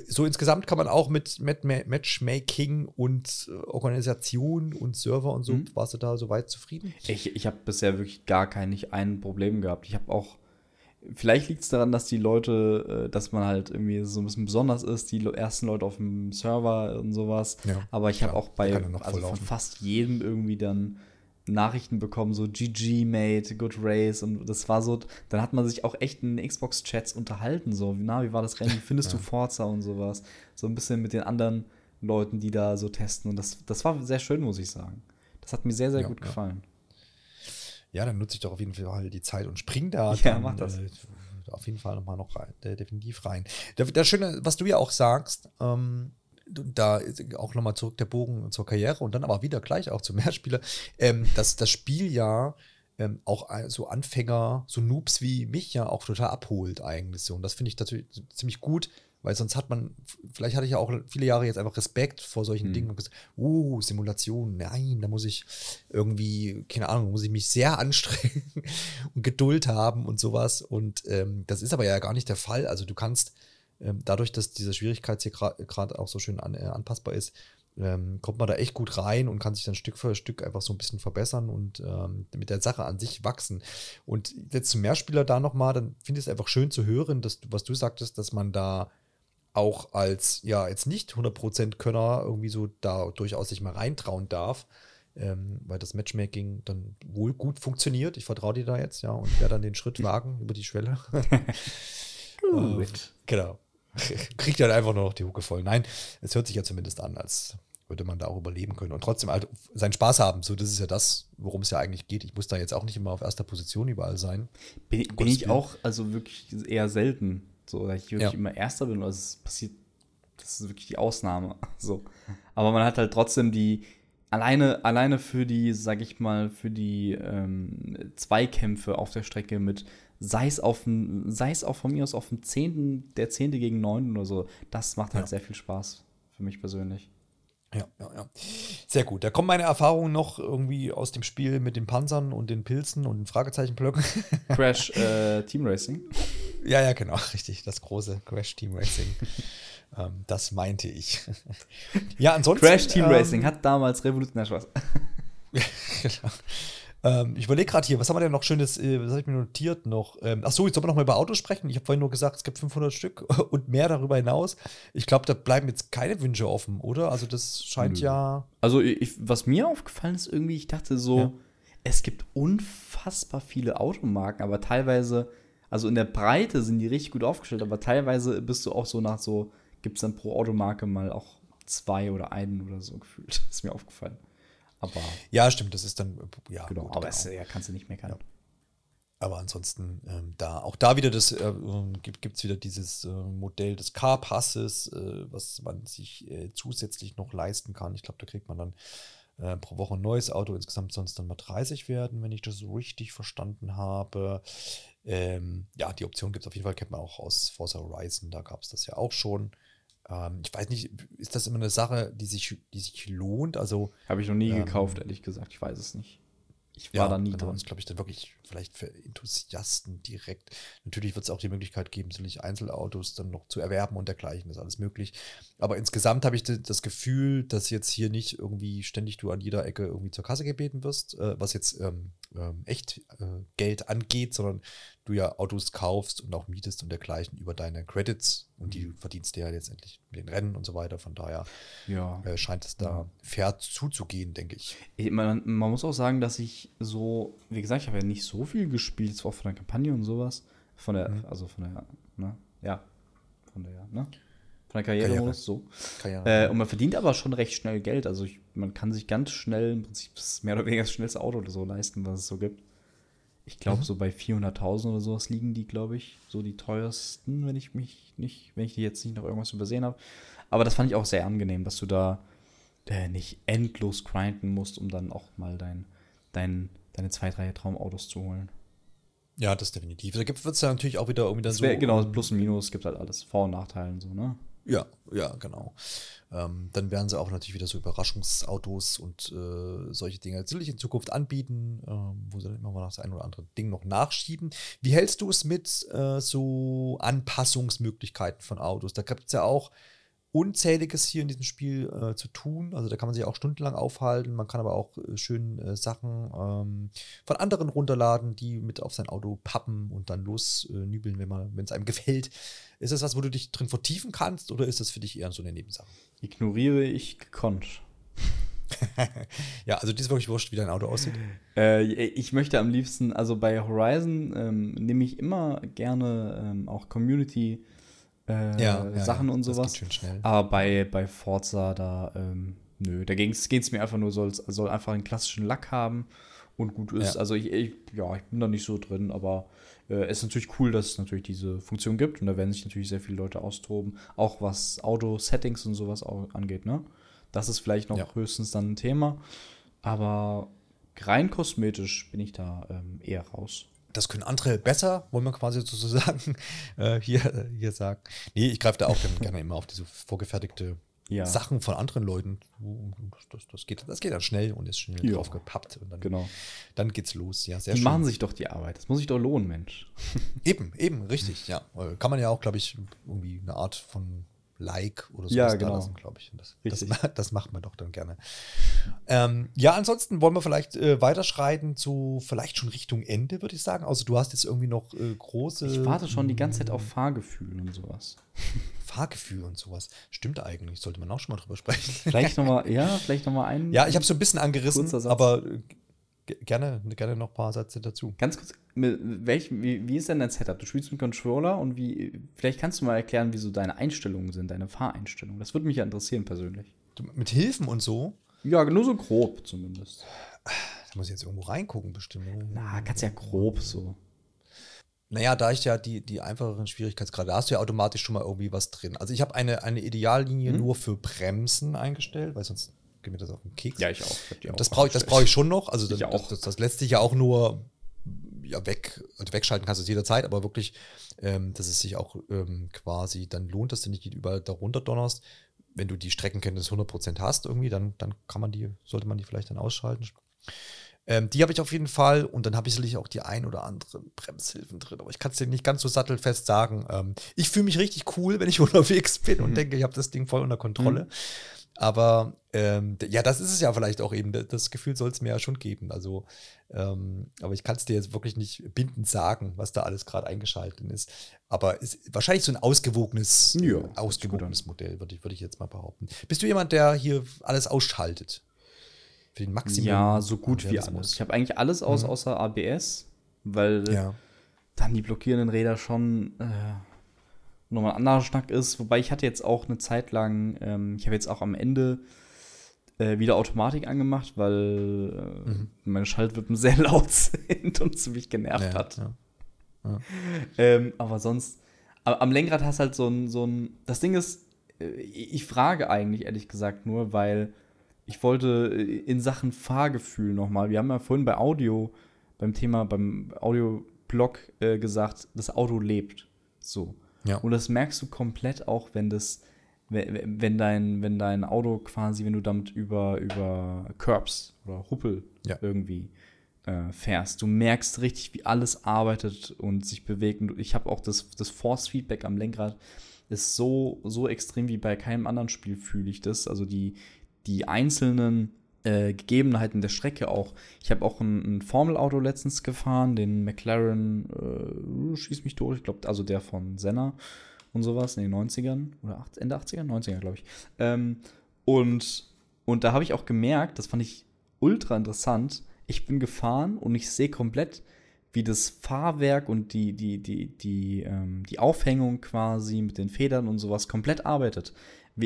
So insgesamt kann man auch mit, mit Matchmaking und äh, Organisation und Server und so, mhm. warst du da soweit zufrieden? Ich, ich habe bisher wirklich gar kein, nicht ein Problem gehabt. Ich habe auch Vielleicht liegt es daran, dass die Leute, äh, dass man halt irgendwie so ein bisschen besonders ist, die ersten Leute auf dem Server und sowas. Ja, Aber ich habe auch bei also von fast jedem irgendwie dann Nachrichten bekommen, so GG, Mate, Good Race und das war so, dann hat man sich auch echt in Xbox-Chats unterhalten, so, na, wie war das Rennen, wie findest ja. du Forza und sowas. So ein bisschen mit den anderen Leuten, die da so testen und das, das war sehr schön, muss ich sagen. Das hat mir sehr, sehr ja, gut gefallen ja, dann nutze ich doch auf jeden Fall die Zeit und spring da. Ja, dann, mach das. Äh, auf jeden Fall nochmal noch rein, äh, definitiv rein. Das Schöne, was du ja auch sagst, ähm, da auch nochmal zurück der Bogen zur Karriere und dann aber wieder gleich auch zum Mehrspieler, ähm, dass das Spiel ja ähm, auch so Anfänger, so Noobs wie mich ja auch total abholt eigentlich so. Und das finde ich natürlich ziemlich gut, weil sonst hat man, vielleicht hatte ich ja auch viele Jahre jetzt einfach Respekt vor solchen mhm. Dingen und gesagt, uh, Simulation, nein, da muss ich irgendwie, keine Ahnung, muss ich mich sehr anstrengen und Geduld haben und sowas. Und ähm, das ist aber ja gar nicht der Fall. Also du kannst, ähm, dadurch, dass diese Schwierigkeit hier gerade auch so schön an, äh, anpassbar ist, ähm, kommt man da echt gut rein und kann sich dann Stück für Stück einfach so ein bisschen verbessern und ähm, mit der Sache an sich wachsen. Und jetzt zum Mehrspieler da nochmal, dann finde ich es einfach schön zu hören, dass, was du sagtest, dass man da auch als, ja, jetzt nicht 100% Könner irgendwie so da durchaus sich mal reintrauen darf, ähm, weil das Matchmaking dann wohl gut funktioniert. Ich vertraue dir da jetzt, ja, und werde dann den Schritt wagen über die Schwelle. gut. Ähm, genau. Kriegt ja einfach nur noch die Hucke voll. Nein, es hört sich ja zumindest an, als würde man da auch überleben können und trotzdem halt seinen Spaß haben. So, das ist ja das, worum es ja eigentlich geht. Ich muss da jetzt auch nicht immer auf erster Position überall sein. Bin, bin ich auch, also wirklich eher selten. So, dass ich wirklich ja. immer Erster bin. Also es passiert, das ist wirklich die Ausnahme. So. Aber man hat halt trotzdem die, alleine, alleine für die, sag ich mal, für die ähm, Zweikämpfe auf der Strecke mit, sei es auf sei es auch von mir aus auf dem Zehnten, der Zehnte gegen Neunten oder so, das macht halt ja. sehr viel Spaß für mich persönlich. Ja, ja, ja. Sehr gut. Da kommen meine Erfahrungen noch irgendwie aus dem Spiel mit den Panzern und den Pilzen und den Fragezeichenblöcken. Crash äh, Team Racing. Ja, ja, genau, richtig. Das große Crash Team Racing. ähm, das meinte ich. ja, ansonsten. Crash Team ähm, Racing hat damals revolutionär Spaß. genau. Ähm, ich überlege gerade hier, was haben wir denn noch Schönes, äh, was habe ich mir notiert noch? Ähm, ach jetzt sollen wir noch mal über Autos sprechen. Ich habe vorhin nur gesagt, es gibt 500 Stück und mehr darüber hinaus. Ich glaube, da bleiben jetzt keine Wünsche offen, oder? Also das scheint Nö. ja. Also ich, was mir aufgefallen ist irgendwie, ich dachte so, ja. es gibt unfassbar viele Automarken, aber teilweise, also in der Breite sind die richtig gut aufgestellt, aber teilweise bist du auch so nach so, gibt es dann pro Automarke mal auch zwei oder einen oder so gefühlt. ist mir aufgefallen. Aber ja, stimmt, das ist dann, ja. Genau, gut, aber. Es, ja, kannst du nicht meckern. Ja. Aber ansonsten, ähm, da, auch da wieder das, äh, gibt es wieder dieses äh, Modell des Car-Passes, äh, was man sich äh, zusätzlich noch leisten kann. Ich glaube, da kriegt man dann äh, pro Woche ein neues Auto, insgesamt sonst dann mal 30 werden, wenn ich das so richtig verstanden habe. Ähm, ja, die Option gibt es auf jeden Fall, kennt man auch aus Forza Horizon, da gab es das ja auch schon. Ähm, ich weiß nicht, ist das immer eine Sache, die sich, die sich lohnt? Also habe ich noch nie ähm, gekauft, ehrlich gesagt. Ich weiß es nicht. Ich war ja, da nie drin. Das glaube ich dann wirklich vielleicht für Enthusiasten direkt. Natürlich wird es auch die Möglichkeit geben, sicherlich Einzelautos dann noch zu erwerben und dergleichen. Das ist alles möglich. Aber insgesamt habe ich das Gefühl, dass jetzt hier nicht irgendwie ständig du an jeder Ecke irgendwie zur Kasse gebeten wirst, äh, was jetzt ähm, ähm, echt äh, Geld angeht, sondern du ja Autos kaufst und auch mietest und dergleichen über deine Credits und die mhm. verdienst du ja letztendlich mit den Rennen und so weiter. Von daher ja. äh, scheint es da fair zuzugehen, denke ich. ich man, man, muss auch sagen, dass ich so, wie gesagt, ich habe ja nicht so viel gespielt, zwar von der Kampagne und sowas, von der, mhm. also von der, ne, ja, von der, ne? Von der Karrieremodus, so. Karriere. Äh, und man verdient aber schon recht schnell Geld. Also ich, man kann sich ganz schnell, im Prinzip das mehr oder weniger das schnellste Auto oder so leisten, was es so gibt. Ich glaube, mhm. so bei 400.000 oder sowas liegen die, glaube ich, so die teuersten, wenn ich mich nicht, wenn ich die jetzt nicht noch irgendwas übersehen habe. Aber das fand ich auch sehr angenehm, dass du da äh, nicht endlos grinden musst, um dann auch mal dein, dein, deine zwei, drei Traumautos zu holen. Ja, das definitiv. Da wird es ja natürlich auch wieder irgendwie dann so. Wär, genau, Plus und Minus gibt halt alles Vor- und Nachteile und so, ne? Ja, ja, genau. Ähm, dann werden sie auch natürlich wieder so Überraschungsautos und äh, solche Dinge natürlich in Zukunft anbieten, äh, wo sie dann immer mal das ein oder andere Ding noch nachschieben. Wie hältst du es mit äh, so Anpassungsmöglichkeiten von Autos? Da gibt es ja auch Unzähliges hier in diesem Spiel äh, zu tun. Also da kann man sich auch stundenlang aufhalten. Man kann aber auch äh, schön äh, Sachen ähm, von anderen runterladen, die mit auf sein Auto pappen und dann losnübeln, äh, wenn es einem gefällt. Ist das was, wo du dich drin vertiefen kannst oder ist das für dich eher so eine Nebensache? Ignoriere ich gekonnt. ja, also dir ist wirklich wurscht, wie dein Auto aussieht. Äh, ich möchte am liebsten, also bei Horizon ähm, nehme ich immer gerne ähm, auch Community- äh, ja, ja, Sachen ja, und sowas. Das geht schön schnell. Aber bei, bei Forza, da, ähm, nö, da geht es mir einfach nur, soll, soll einfach einen klassischen Lack haben und gut ist. Also ich, ich, ja, ich bin da nicht so drin, aber äh, es ist natürlich cool, dass es natürlich diese Funktion gibt und da werden sich natürlich sehr viele Leute austoben, auch was Auto-Settings und sowas angeht, ne? Das ist vielleicht noch höchstens dann ein Thema, aber rein kosmetisch bin ich da ähm, eher raus das können andere besser, wollen wir quasi sozusagen äh, hier, hier sagen. Nee, ich greife da auch gerne immer auf diese vorgefertigte ja. Sachen von anderen Leuten. Das, das, geht, das geht dann schnell und ist schnell ja. drauf gepappt. Und dann, genau. dann geht's los. Ja, sehr Die schön. machen sich doch die Arbeit. Das muss sich doch lohnen, Mensch. Eben, eben, richtig, ja. Kann man ja auch, glaube ich, irgendwie eine Art von Like oder so ja, genau. glaube ich. Das, das, das, macht man doch dann gerne. Ähm, ja, ansonsten wollen wir vielleicht äh, weiterschreiten zu vielleicht schon Richtung Ende, würde ich sagen. Also du hast jetzt irgendwie noch äh, große. Ich warte schon die ganze Zeit auf Fahrgefühl und sowas. Fahrgefühl und sowas. Stimmt eigentlich. Sollte man auch schon mal drüber sprechen. Vielleicht nochmal, ja, vielleicht nochmal einen. Ja, ich habe so ein bisschen angerissen, aber gerne, gerne noch ein paar Sätze dazu. Ganz kurz, welch, wie, wie ist denn dein Setup? Du spielst mit Controller und wie, vielleicht kannst du mal erklären, wie so deine Einstellungen sind, deine Fahreinstellungen. Das würde mich ja interessieren persönlich. Mit Hilfen und so? Ja, nur so grob zumindest. Da muss ich jetzt irgendwo reingucken, bestimmt. Na, ganz ja grob so. Naja, da ich ja die, die einfacheren Schwierigkeitsgrade, da hast du ja automatisch schon mal irgendwie was drin. Also ich habe eine, eine Ideallinie hm? nur für Bremsen eingestellt, weil sonst geht mir das auf den Keks. Ja, ich auch. Ich auch das brauche ich, brauch ich schon noch. Also das, auch. Das, das, lässt sich ja auch nur ja, weg, also wegschalten kannst du es jederzeit, aber wirklich, ähm, dass es sich auch ähm, quasi dann lohnt, dass du nicht überall darunter donnerst. Wenn du die Streckenkenntnis 100% hast irgendwie, dann, dann kann man die, sollte man die vielleicht dann ausschalten. Ähm, die habe ich auf jeden Fall und dann habe ich sicherlich auch die ein oder anderen Bremshilfen drin. Aber ich kann es dir nicht ganz so sattelfest sagen. Ähm, ich fühle mich richtig cool, wenn ich unterwegs bin mhm. und denke, ich habe das Ding voll unter Kontrolle. Mhm. Aber ähm, ja, das ist es ja vielleicht auch eben. Das Gefühl soll es mir ja schon geben. Also, ähm, aber ich kann es dir jetzt wirklich nicht bindend sagen, was da alles gerade eingeschaltet ist. Aber ist wahrscheinlich so ein ausgewogenes, ja, ausgewogenes Modell, würde ich, würd ich jetzt mal behaupten. Bist du jemand, der hier alles ausschaltet? Für den Maximum. Ja, so gut wie alles. Ich habe eigentlich alles aus mhm. außer ABS, weil ja. dann die blockierenden Räder schon äh, nochmal ein anderer Schnack ist. Wobei ich hatte jetzt auch eine Zeit lang, ähm, ich habe jetzt auch am Ende äh, wieder Automatik angemacht, weil äh, mhm. meine Schaltwippen sehr laut sind und es mich genervt ja, hat. Ja. Ja. Ähm, aber sonst, am Lenkrad hast halt so ein, so ein, das Ding ist, äh, ich frage eigentlich ehrlich gesagt nur, weil ich wollte äh, in Sachen Fahrgefühl nochmal, wir haben ja vorhin bei Audio, beim Thema, beim Audioblog äh, gesagt, das Auto lebt. So. Ja. Und das merkst du komplett auch, wenn das, wenn dein, wenn dein Auto quasi, wenn du damit über, über Curbs oder Huppel ja. irgendwie äh, fährst. Du merkst richtig, wie alles arbeitet und sich bewegt. Und ich habe auch das, das Force-Feedback am Lenkrad ist so, so extrem wie bei keinem anderen Spiel fühle ich das. Also die, die einzelnen äh, Gegebenheiten der Strecke auch. Ich habe auch ein, ein Formel-Auto letztens gefahren, den McLaren, äh, schieß mich durch, ich glaube, also der von Senna und sowas in den 90ern oder Ende 80er, 90er, glaube ich. Ähm, und, und da habe ich auch gemerkt, das fand ich ultra interessant. Ich bin gefahren und ich sehe komplett, wie das Fahrwerk und die, die, die, die, ähm, die Aufhängung quasi mit den Federn und sowas komplett arbeitet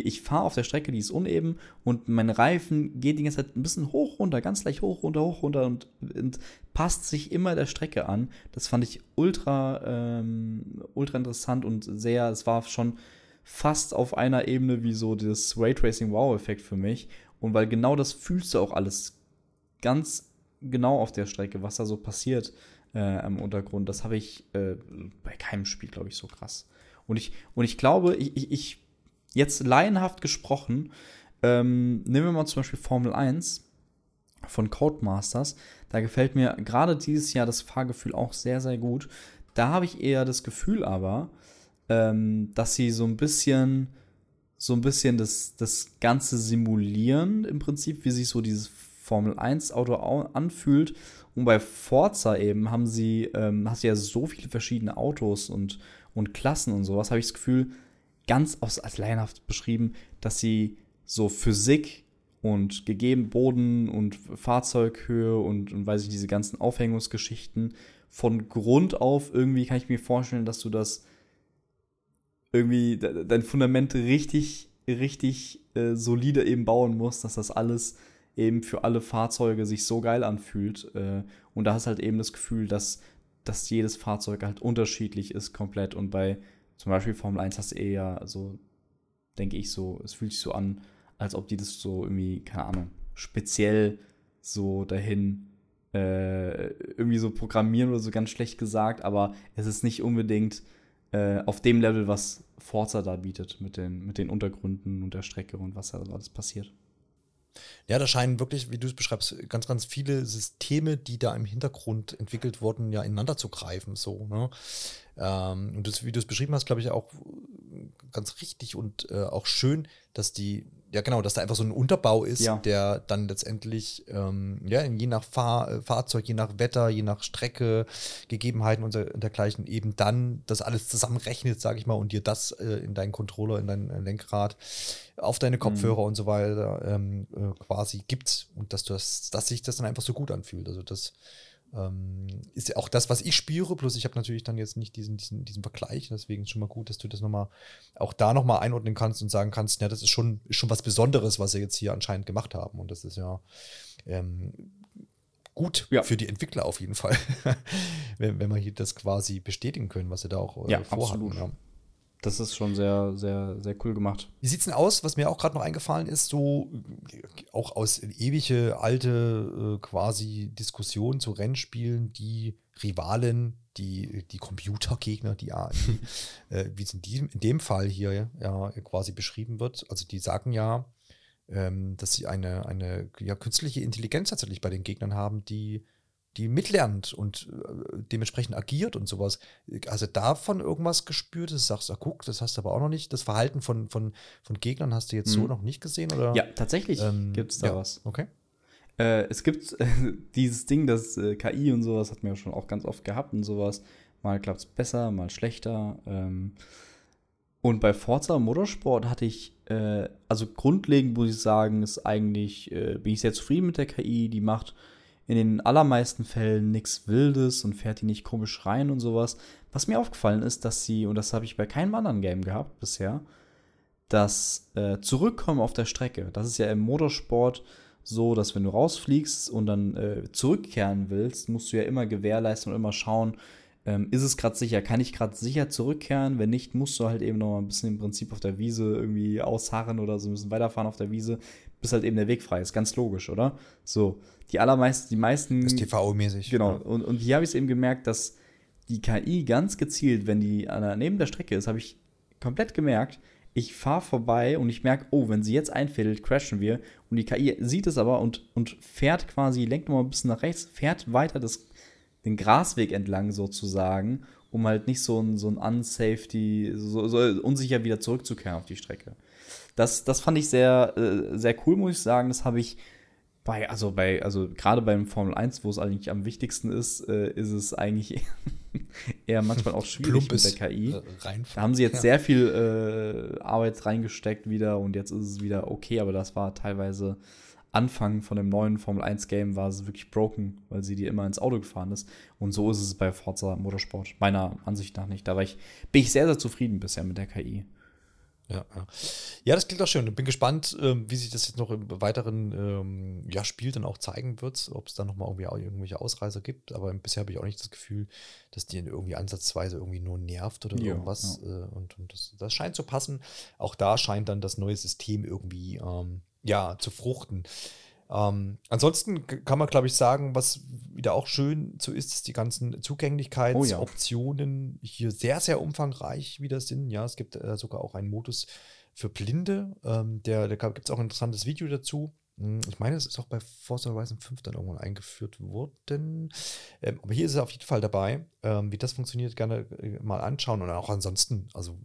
ich fahre auf der Strecke, die ist uneben und mein Reifen geht die ganze Zeit ein bisschen hoch runter, ganz leicht hoch runter, hoch runter und, und passt sich immer der Strecke an. Das fand ich ultra, ähm, ultra interessant und sehr, es war schon fast auf einer Ebene wie so das Raytracing Wow-Effekt für mich. Und weil genau das fühlst du auch alles ganz genau auf der Strecke, was da so passiert äh, im Untergrund. Das habe ich äh, bei keinem Spiel, glaube ich, so krass. Und ich, und ich glaube, ich, ich, ich Jetzt laienhaft gesprochen, ähm, nehmen wir mal zum Beispiel Formel 1 von Codemasters. Da gefällt mir gerade dieses Jahr das Fahrgefühl auch sehr, sehr gut. Da habe ich eher das Gefühl aber, ähm, dass sie so ein bisschen, so ein bisschen das, das Ganze simulieren, im Prinzip, wie sich so dieses Formel 1 Auto anfühlt. Und bei Forza eben haben sie, ähm, hast ja so viele verschiedene Autos und, und Klassen und sowas, habe ich das Gefühl, ganz aus, als laienhaft beschrieben, dass sie so Physik und gegeben Boden und Fahrzeughöhe und, und weiß ich, diese ganzen Aufhängungsgeschichten von Grund auf irgendwie kann ich mir vorstellen, dass du das irgendwie dein Fundament richtig, richtig äh, solide eben bauen musst, dass das alles eben für alle Fahrzeuge sich so geil anfühlt. Äh, und da hast halt eben das Gefühl, dass, dass jedes Fahrzeug halt unterschiedlich ist komplett. Und bei zum Beispiel Formel 1 hast du eher so, denke ich so, es fühlt sich so an, als ob die das so irgendwie, keine Ahnung, speziell so dahin äh, irgendwie so programmieren oder so ganz schlecht gesagt, aber es ist nicht unbedingt äh, auf dem Level, was Forza da bietet mit den, mit den Untergründen und der Strecke und was da alles passiert. Ja, da scheinen wirklich, wie du es beschreibst, ganz, ganz viele Systeme, die da im Hintergrund entwickelt wurden, ja ineinander zu greifen. So, ne? Ähm, und das, wie du es beschrieben hast, glaube ich auch ganz richtig und äh, auch schön, dass die, ja genau, dass da einfach so ein Unterbau ist, ja. der dann letztendlich, ähm, ja, je nach Fahr äh, Fahrzeug, je nach Wetter, je nach Strecke, Gegebenheiten und, dergleichen eben dann das alles zusammenrechnet, sage ich mal, und dir das äh, in deinen Controller, in dein äh, Lenkrad, auf deine Kopfhörer mhm. und so weiter ähm, äh, quasi gibt und dass du das, dass sich das dann einfach so gut anfühlt. Also das ist ja auch das, was ich spüre, plus ich habe natürlich dann jetzt nicht diesen, diesen, diesen Vergleich, deswegen ist schon mal gut, dass du das nochmal auch da nochmal einordnen kannst und sagen kannst, ja, das ist schon, ist schon was Besonderes, was sie jetzt hier anscheinend gemacht haben. Und das ist ja ähm, gut ja. für die Entwickler auf jeden Fall, wenn, wenn wir hier das quasi bestätigen können, was sie da auch äh, ja, vorhaben. Absolut. Ja. Das ist schon sehr, sehr, sehr cool gemacht. Wie sieht's denn aus? Was mir auch gerade noch eingefallen ist, so auch aus ewige alte äh, quasi Diskussionen zu Rennspielen, die Rivalen, die, die Computergegner, die, die äh, wie es in, diesem, in dem Fall hier ja quasi beschrieben wird. Also die sagen ja, ähm, dass sie eine, eine ja, künstliche Intelligenz tatsächlich bei den Gegnern haben, die die mitlernt und äh, dementsprechend agiert und sowas. Also davon irgendwas gespürt, dass du sagst, ah, guck, das hast du aber auch noch nicht. Das Verhalten von, von, von Gegnern hast du jetzt mhm. so noch nicht gesehen, oder? Ja, tatsächlich ähm, gibt es da ja, was. Okay. Äh, es gibt äh, dieses Ding, das äh, KI und sowas hat man ja schon auch ganz oft gehabt und sowas. Mal klappt es besser, mal schlechter. Ähm, und bei Forza Motorsport hatte ich, äh, also grundlegend muss ich sagen, ist eigentlich, äh, bin ich sehr zufrieden mit der KI. Die macht in den allermeisten Fällen nichts Wildes und fährt die nicht komisch rein und sowas. Was mir aufgefallen ist, dass sie, und das habe ich bei keinem anderen Game gehabt bisher, das äh, Zurückkommen auf der Strecke. Das ist ja im Motorsport so, dass wenn du rausfliegst und dann äh, zurückkehren willst, musst du ja immer gewährleisten und immer schauen, ähm, ist es gerade sicher, kann ich gerade sicher zurückkehren? Wenn nicht, musst du halt eben noch mal ein bisschen im Prinzip auf der Wiese irgendwie ausharren oder so ein bisschen weiterfahren auf der Wiese, bis halt eben der Weg frei ist. Ganz logisch, oder? So, die allermeisten, die meisten. Das ist TV-mäßig. Genau. Und, und hier habe ich es eben gemerkt, dass die KI ganz gezielt, wenn die neben der Strecke ist, habe ich komplett gemerkt, ich fahre vorbei und ich merke, oh, wenn sie jetzt einfädelt, crashen wir. Und die KI sieht es aber und, und fährt quasi, lenkt nochmal ein bisschen nach rechts, fährt weiter das, den Grasweg entlang sozusagen, um halt nicht so ein, so ein Unsafety, so, so unsicher wieder zurückzukehren auf die Strecke. Das, das fand ich sehr, äh, sehr cool, muss ich sagen. Das habe ich bei, also bei, also gerade beim Formel 1, wo es eigentlich am wichtigsten ist, äh, ist es eigentlich eher manchmal auch schwierig mit der KI. Äh, da haben sie jetzt ja. sehr viel äh, Arbeit reingesteckt wieder und jetzt ist es wieder okay, aber das war teilweise Anfang von dem neuen Formel 1 Game war es wirklich broken, weil sie dir immer ins Auto gefahren ist. Und so ist es bei Forza Motorsport, meiner Ansicht nach nicht. Da war ich, bin ich sehr, sehr zufrieden bisher mit der KI. Ja, ja. ja, das klingt auch schön. Ich bin gespannt, ähm, wie sich das jetzt noch im weiteren ähm, ja, Spiel dann auch zeigen wird, ob es da nochmal irgendwie auch irgendwelche Ausreißer gibt. Aber bisher habe ich auch nicht das Gefühl, dass die irgendwie ansatzweise irgendwie nur nervt oder ja, irgendwas. Ja. Äh, und, und das, das, scheint zu passen. Auch da scheint dann das neue System irgendwie ähm, ja, zu fruchten. Ähm, ansonsten kann man, glaube ich, sagen, was wieder auch schön so ist, ist die ganzen Zugänglichkeitsoptionen oh ja. hier sehr, sehr umfangreich wieder sind. Ja, es gibt äh, sogar auch einen Modus für Blinde. Ähm, der, da gibt es auch ein interessantes Video dazu. Hm, ich meine, es ist auch bei Forza Horizon 5 dann irgendwann eingeführt worden. Ähm, aber hier ist es auf jeden Fall dabei. Ähm, wie das funktioniert, gerne äh, mal anschauen. Und auch ansonsten, also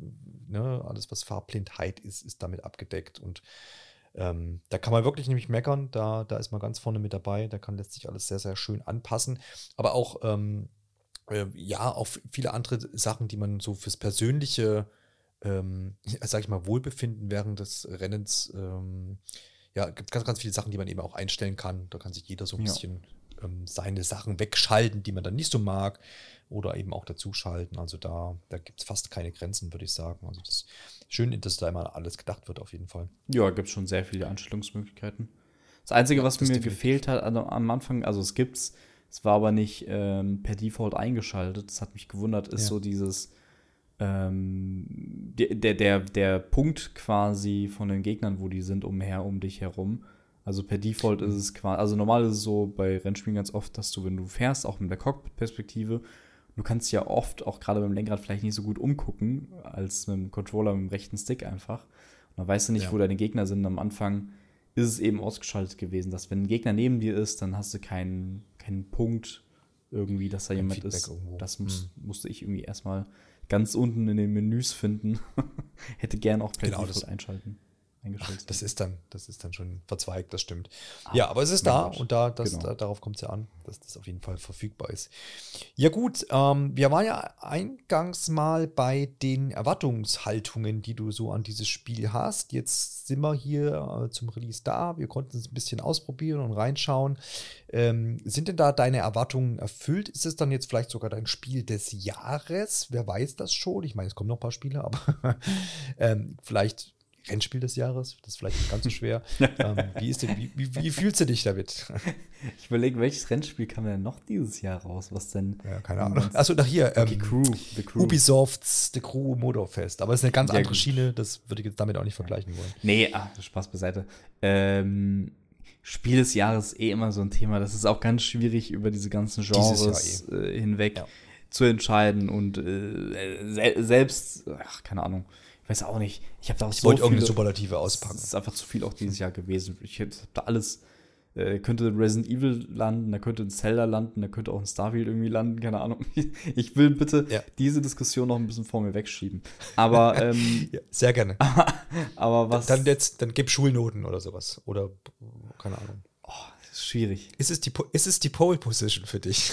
ne, alles, was Farbblindheit ist, ist damit abgedeckt. Und ähm, da kann man wirklich nämlich meckern, da, da ist man ganz vorne mit dabei, da kann letztlich alles sehr, sehr schön anpassen. Aber auch, ähm, äh, ja, auch viele andere Sachen, die man so fürs persönliche, ähm, sag ich mal, Wohlbefinden während des Rennens, ähm, ja, gibt ganz, ganz viele Sachen, die man eben auch einstellen kann. Da kann sich jeder so ein ja. bisschen ähm, seine Sachen wegschalten, die man dann nicht so mag oder eben auch dazuschalten. Also da, da gibt es fast keine Grenzen, würde ich sagen. Also das schön, dass da immer alles gedacht wird, auf jeden Fall. Ja, gibt es schon sehr viele Anstellungsmöglichkeiten. Das Einzige, ja, was das mir gefehlt hat also am Anfang, also es gibt's, es war aber nicht ähm, per Default eingeschaltet. Das hat mich gewundert, ist ja. so dieses ähm, der, der, der Punkt quasi von den Gegnern, wo die sind, umher, um dich herum. Also per Default ist es quasi, also normal ist es so bei Rennspielen ganz oft, dass du, wenn du fährst, auch mit der Cockpit-Perspektive, du kannst ja oft auch gerade beim Lenkrad vielleicht nicht so gut umgucken, als mit dem Controller mit dem rechten Stick einfach. Und dann weißt du nicht, ja. wo deine Gegner sind. Am Anfang ist es eben ausgeschaltet gewesen, dass wenn ein Gegner neben dir ist, dann hast du keinen, keinen Punkt irgendwie, dass da Ein jemand Feedback ist. Irgendwo. Das muss, hm. musste ich irgendwie erstmal ganz unten in den Menüs finden. Hätte gern auch per genau, einschalten eingestellt. Ach, das ist dann, das ist dann schon verzweigt, das stimmt. Ah, ja, aber es ist da Gott. und da, das, genau. da, darauf kommt es ja an, dass das auf jeden Fall verfügbar ist. Ja, gut, ähm, wir waren ja eingangs mal bei den Erwartungshaltungen, die du so an dieses Spiel hast. Jetzt sind wir hier äh, zum Release da. Wir konnten es ein bisschen ausprobieren und reinschauen. Ähm, sind denn da deine Erwartungen erfüllt? Ist es dann jetzt vielleicht sogar dein Spiel des Jahres? Wer weiß das schon? Ich meine, es kommen noch ein paar Spiele, aber ähm, vielleicht Rennspiel des Jahres. Das ist vielleicht nicht ganz so schwer. ähm, wie, ist denn, wie, wie, wie, fühlst du dich damit? ich überlege, welches Rennspiel kam denn noch dieses Jahr raus? Was denn? Ja, keine Ahnung. Achso, nach hier. Ähm, die Crew. The Crew. Ubisofts The Crew Motorfest. Aber es ist eine ganz ja, andere gut. Schiene. Das würde ich jetzt damit auch nicht vergleichen wollen. Nee, ach, Spaß beiseite. Ähm, Spiel des Jahres eh immer so ein Thema. Das ist auch ganz schwierig über diese ganzen Genres eh. äh, hinweg ja. zu entscheiden und äh, se selbst, ach, keine Ahnung, ich weiß auch nicht. Ich habe da auch ich so wollte irgendeine Superlative auspacken. Es ist einfach zu viel auch dieses Jahr gewesen. Ich habe da alles äh, könnte Resident Evil landen, da könnte ein Zelda landen, da könnte auch ein Starfield irgendwie landen, keine Ahnung. Ich will bitte ja. diese Diskussion noch ein bisschen vor mir wegschieben. Aber ähm, ja, sehr gerne. aber was? Dann jetzt, dann gib Schulnoten oder sowas oder keine Ahnung. Oh, das ist schwierig. Ist es die, ist es die Pole Position für dich?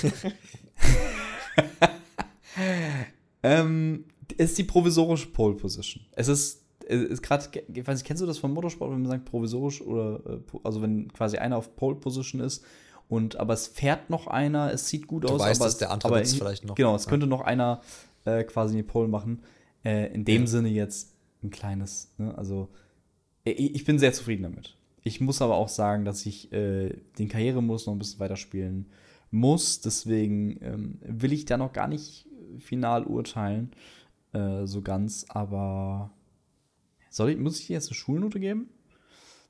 ähm, ist die provisorische Pole Position. Es ist ist gerade, ich weiß nicht, kennst du das vom Motorsport, wenn man sagt provisorisch oder äh, also wenn quasi einer auf Pole Position ist und aber es fährt noch einer, es sieht gut du aus, weißt, aber dass der andere aber, vielleicht noch. Genau, es könnte noch einer äh, quasi die Pole machen. Äh, in dem ja. Sinne jetzt ein kleines, ne? also ich bin sehr zufrieden damit. Ich muss aber auch sagen, dass ich äh, den Karrieremodus noch ein bisschen weiterspielen muss. Deswegen ähm, will ich da noch gar nicht final urteilen, äh, so ganz. Aber soll ich, muss ich dir jetzt eine Schulnote geben?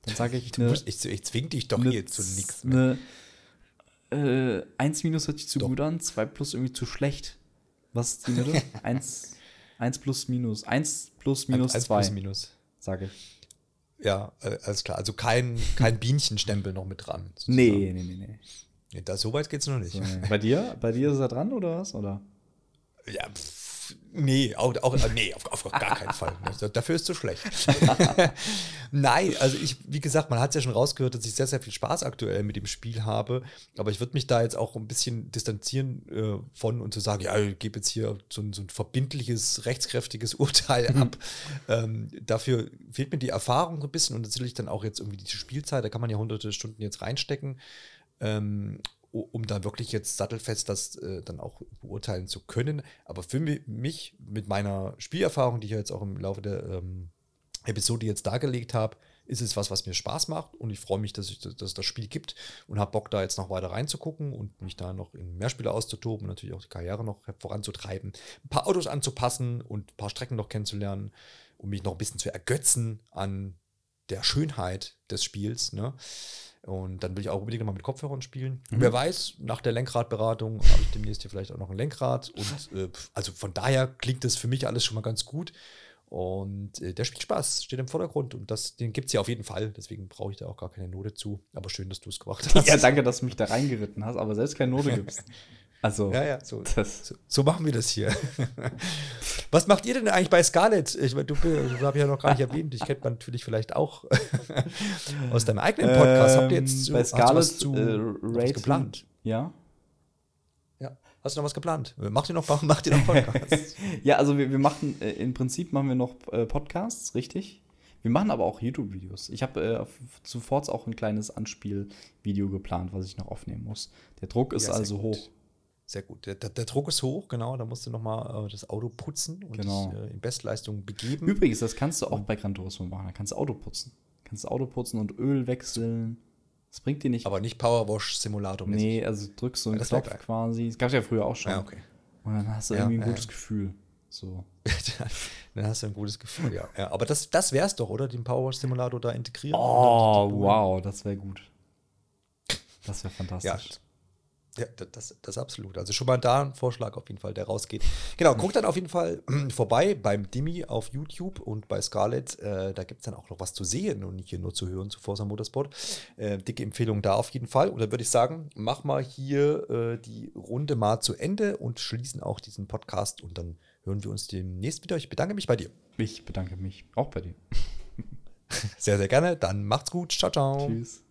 Dann sage ich, eine, musst, ich, ich zwing dich doch hier zu nichts mehr. Eine, äh, 1 minus hört sich zu doch. gut an, 2 plus irgendwie zu schlecht. Was ist die Note? 1, 1 plus minus. 1 plus minus 2. 1 plus minus. Sage ich. Ja, äh, alles klar. Also kein, kein Bienchenstempel noch mit dran. Nee, nee, nee, nee. nee da, so weit geht's noch nicht. So, nee. Bei dir? Bei dir ist er dran oder was? Oder? Ja, pff, nee, auch, auch, nee, auf, auf gar keinen Fall. Dafür ist es zu schlecht. Nein, also ich, wie gesagt, man hat es ja schon rausgehört, dass ich sehr, sehr viel Spaß aktuell mit dem Spiel habe. Aber ich würde mich da jetzt auch ein bisschen distanzieren äh, von und zu sagen, ja, ich gebe jetzt hier so ein, so ein verbindliches, rechtskräftiges Urteil ab. ähm, dafür fehlt mir die Erfahrung ein bisschen und natürlich dann auch jetzt irgendwie die Spielzeit, da kann man ja hunderte Stunden jetzt reinstecken. Ähm, um da wirklich jetzt sattelfest das äh, dann auch beurteilen zu können. Aber für mich, mit meiner Spielerfahrung, die ich jetzt auch im Laufe der ähm, Episode jetzt dargelegt habe, ist es was, was mir Spaß macht und ich freue mich, dass, ich, dass es das Spiel gibt und habe Bock, da jetzt noch weiter reinzugucken und mich da noch in mehr Spiele auszutoben und natürlich auch die Karriere noch voranzutreiben, ein paar Autos anzupassen und ein paar Strecken noch kennenzulernen, um mich noch ein bisschen zu ergötzen an der Schönheit des Spiels. Ne? Und dann will ich auch unbedingt mal mit Kopfhörern spielen. Mhm. Wer weiß, nach der Lenkradberatung habe ich demnächst hier vielleicht auch noch ein Lenkrad. Und äh, also von daher klingt das für mich alles schon mal ganz gut. Und äh, der Spielspaß steht im Vordergrund und das, den gibt es ja auf jeden Fall. Deswegen brauche ich da auch gar keine Note zu. Aber schön, dass du es gemacht hast. Ja, danke, dass du mich da reingeritten hast, aber selbst keine Note gibst. Also, ja, ja, so, so, so, machen wir das hier. Was macht ihr denn eigentlich bei Scarlett? Ich, du, das habe ich ja noch gar nicht erwähnt. Ich kennt man natürlich vielleicht auch aus deinem eigenen Podcast. Ähm, Habt ihr jetzt ähm, bei Scarlett zu, äh, was geplant? Ja. Ja. Hast du noch was geplant? Macht ihr noch, macht ihr noch Podcasts? ja, also wir, wir machen, äh, im Prinzip machen wir noch äh, Podcasts, richtig? Wir machen aber auch YouTube-Videos. Ich habe äh, sofort auch ein kleines Anspielvideo geplant, was ich noch aufnehmen muss. Der Druck ist ja, also hoch. Sehr gut. Der, der, Druck ist hoch, genau. Da musst du nochmal äh, das Auto putzen und genau. dich, äh, in Bestleistung begeben. Übrigens, das kannst du auch bei Gran Turismo machen. Da kannst du Auto putzen. Kannst du Auto putzen und Öl wechseln. Das bringt dir nicht. Aber nicht Powerwash-Simulator. Nee, also drückst du einen ja, Knopf quasi. Das gab es ja früher auch schon. Ja, okay. Und dann hast du ja, irgendwie ein gutes Gefühl. So. dann hast du ein gutes Gefühl, ja. ja aber das, das es doch, oder? Den Powerwash-Simulator da integrieren. Oh, wow, das wäre gut. Das wäre fantastisch. Ja, ja, das, das absolut. Also schon mal da ein Vorschlag auf jeden Fall, der rausgeht. Genau, guckt dann auf jeden Fall vorbei beim Dimi auf YouTube und bei Scarlett. Äh, da gibt es dann auch noch was zu sehen und nicht hier nur zu hören zu Forza Motorsport. Äh, dicke Empfehlung da auf jeden Fall. Und dann würde ich sagen, mach mal hier äh, die Runde mal zu Ende und schließen auch diesen Podcast und dann hören wir uns demnächst wieder. Ich bedanke mich bei dir. Ich bedanke mich auch bei dir. Sehr, sehr gerne. Dann macht's gut. Ciao, ciao. Tschüss.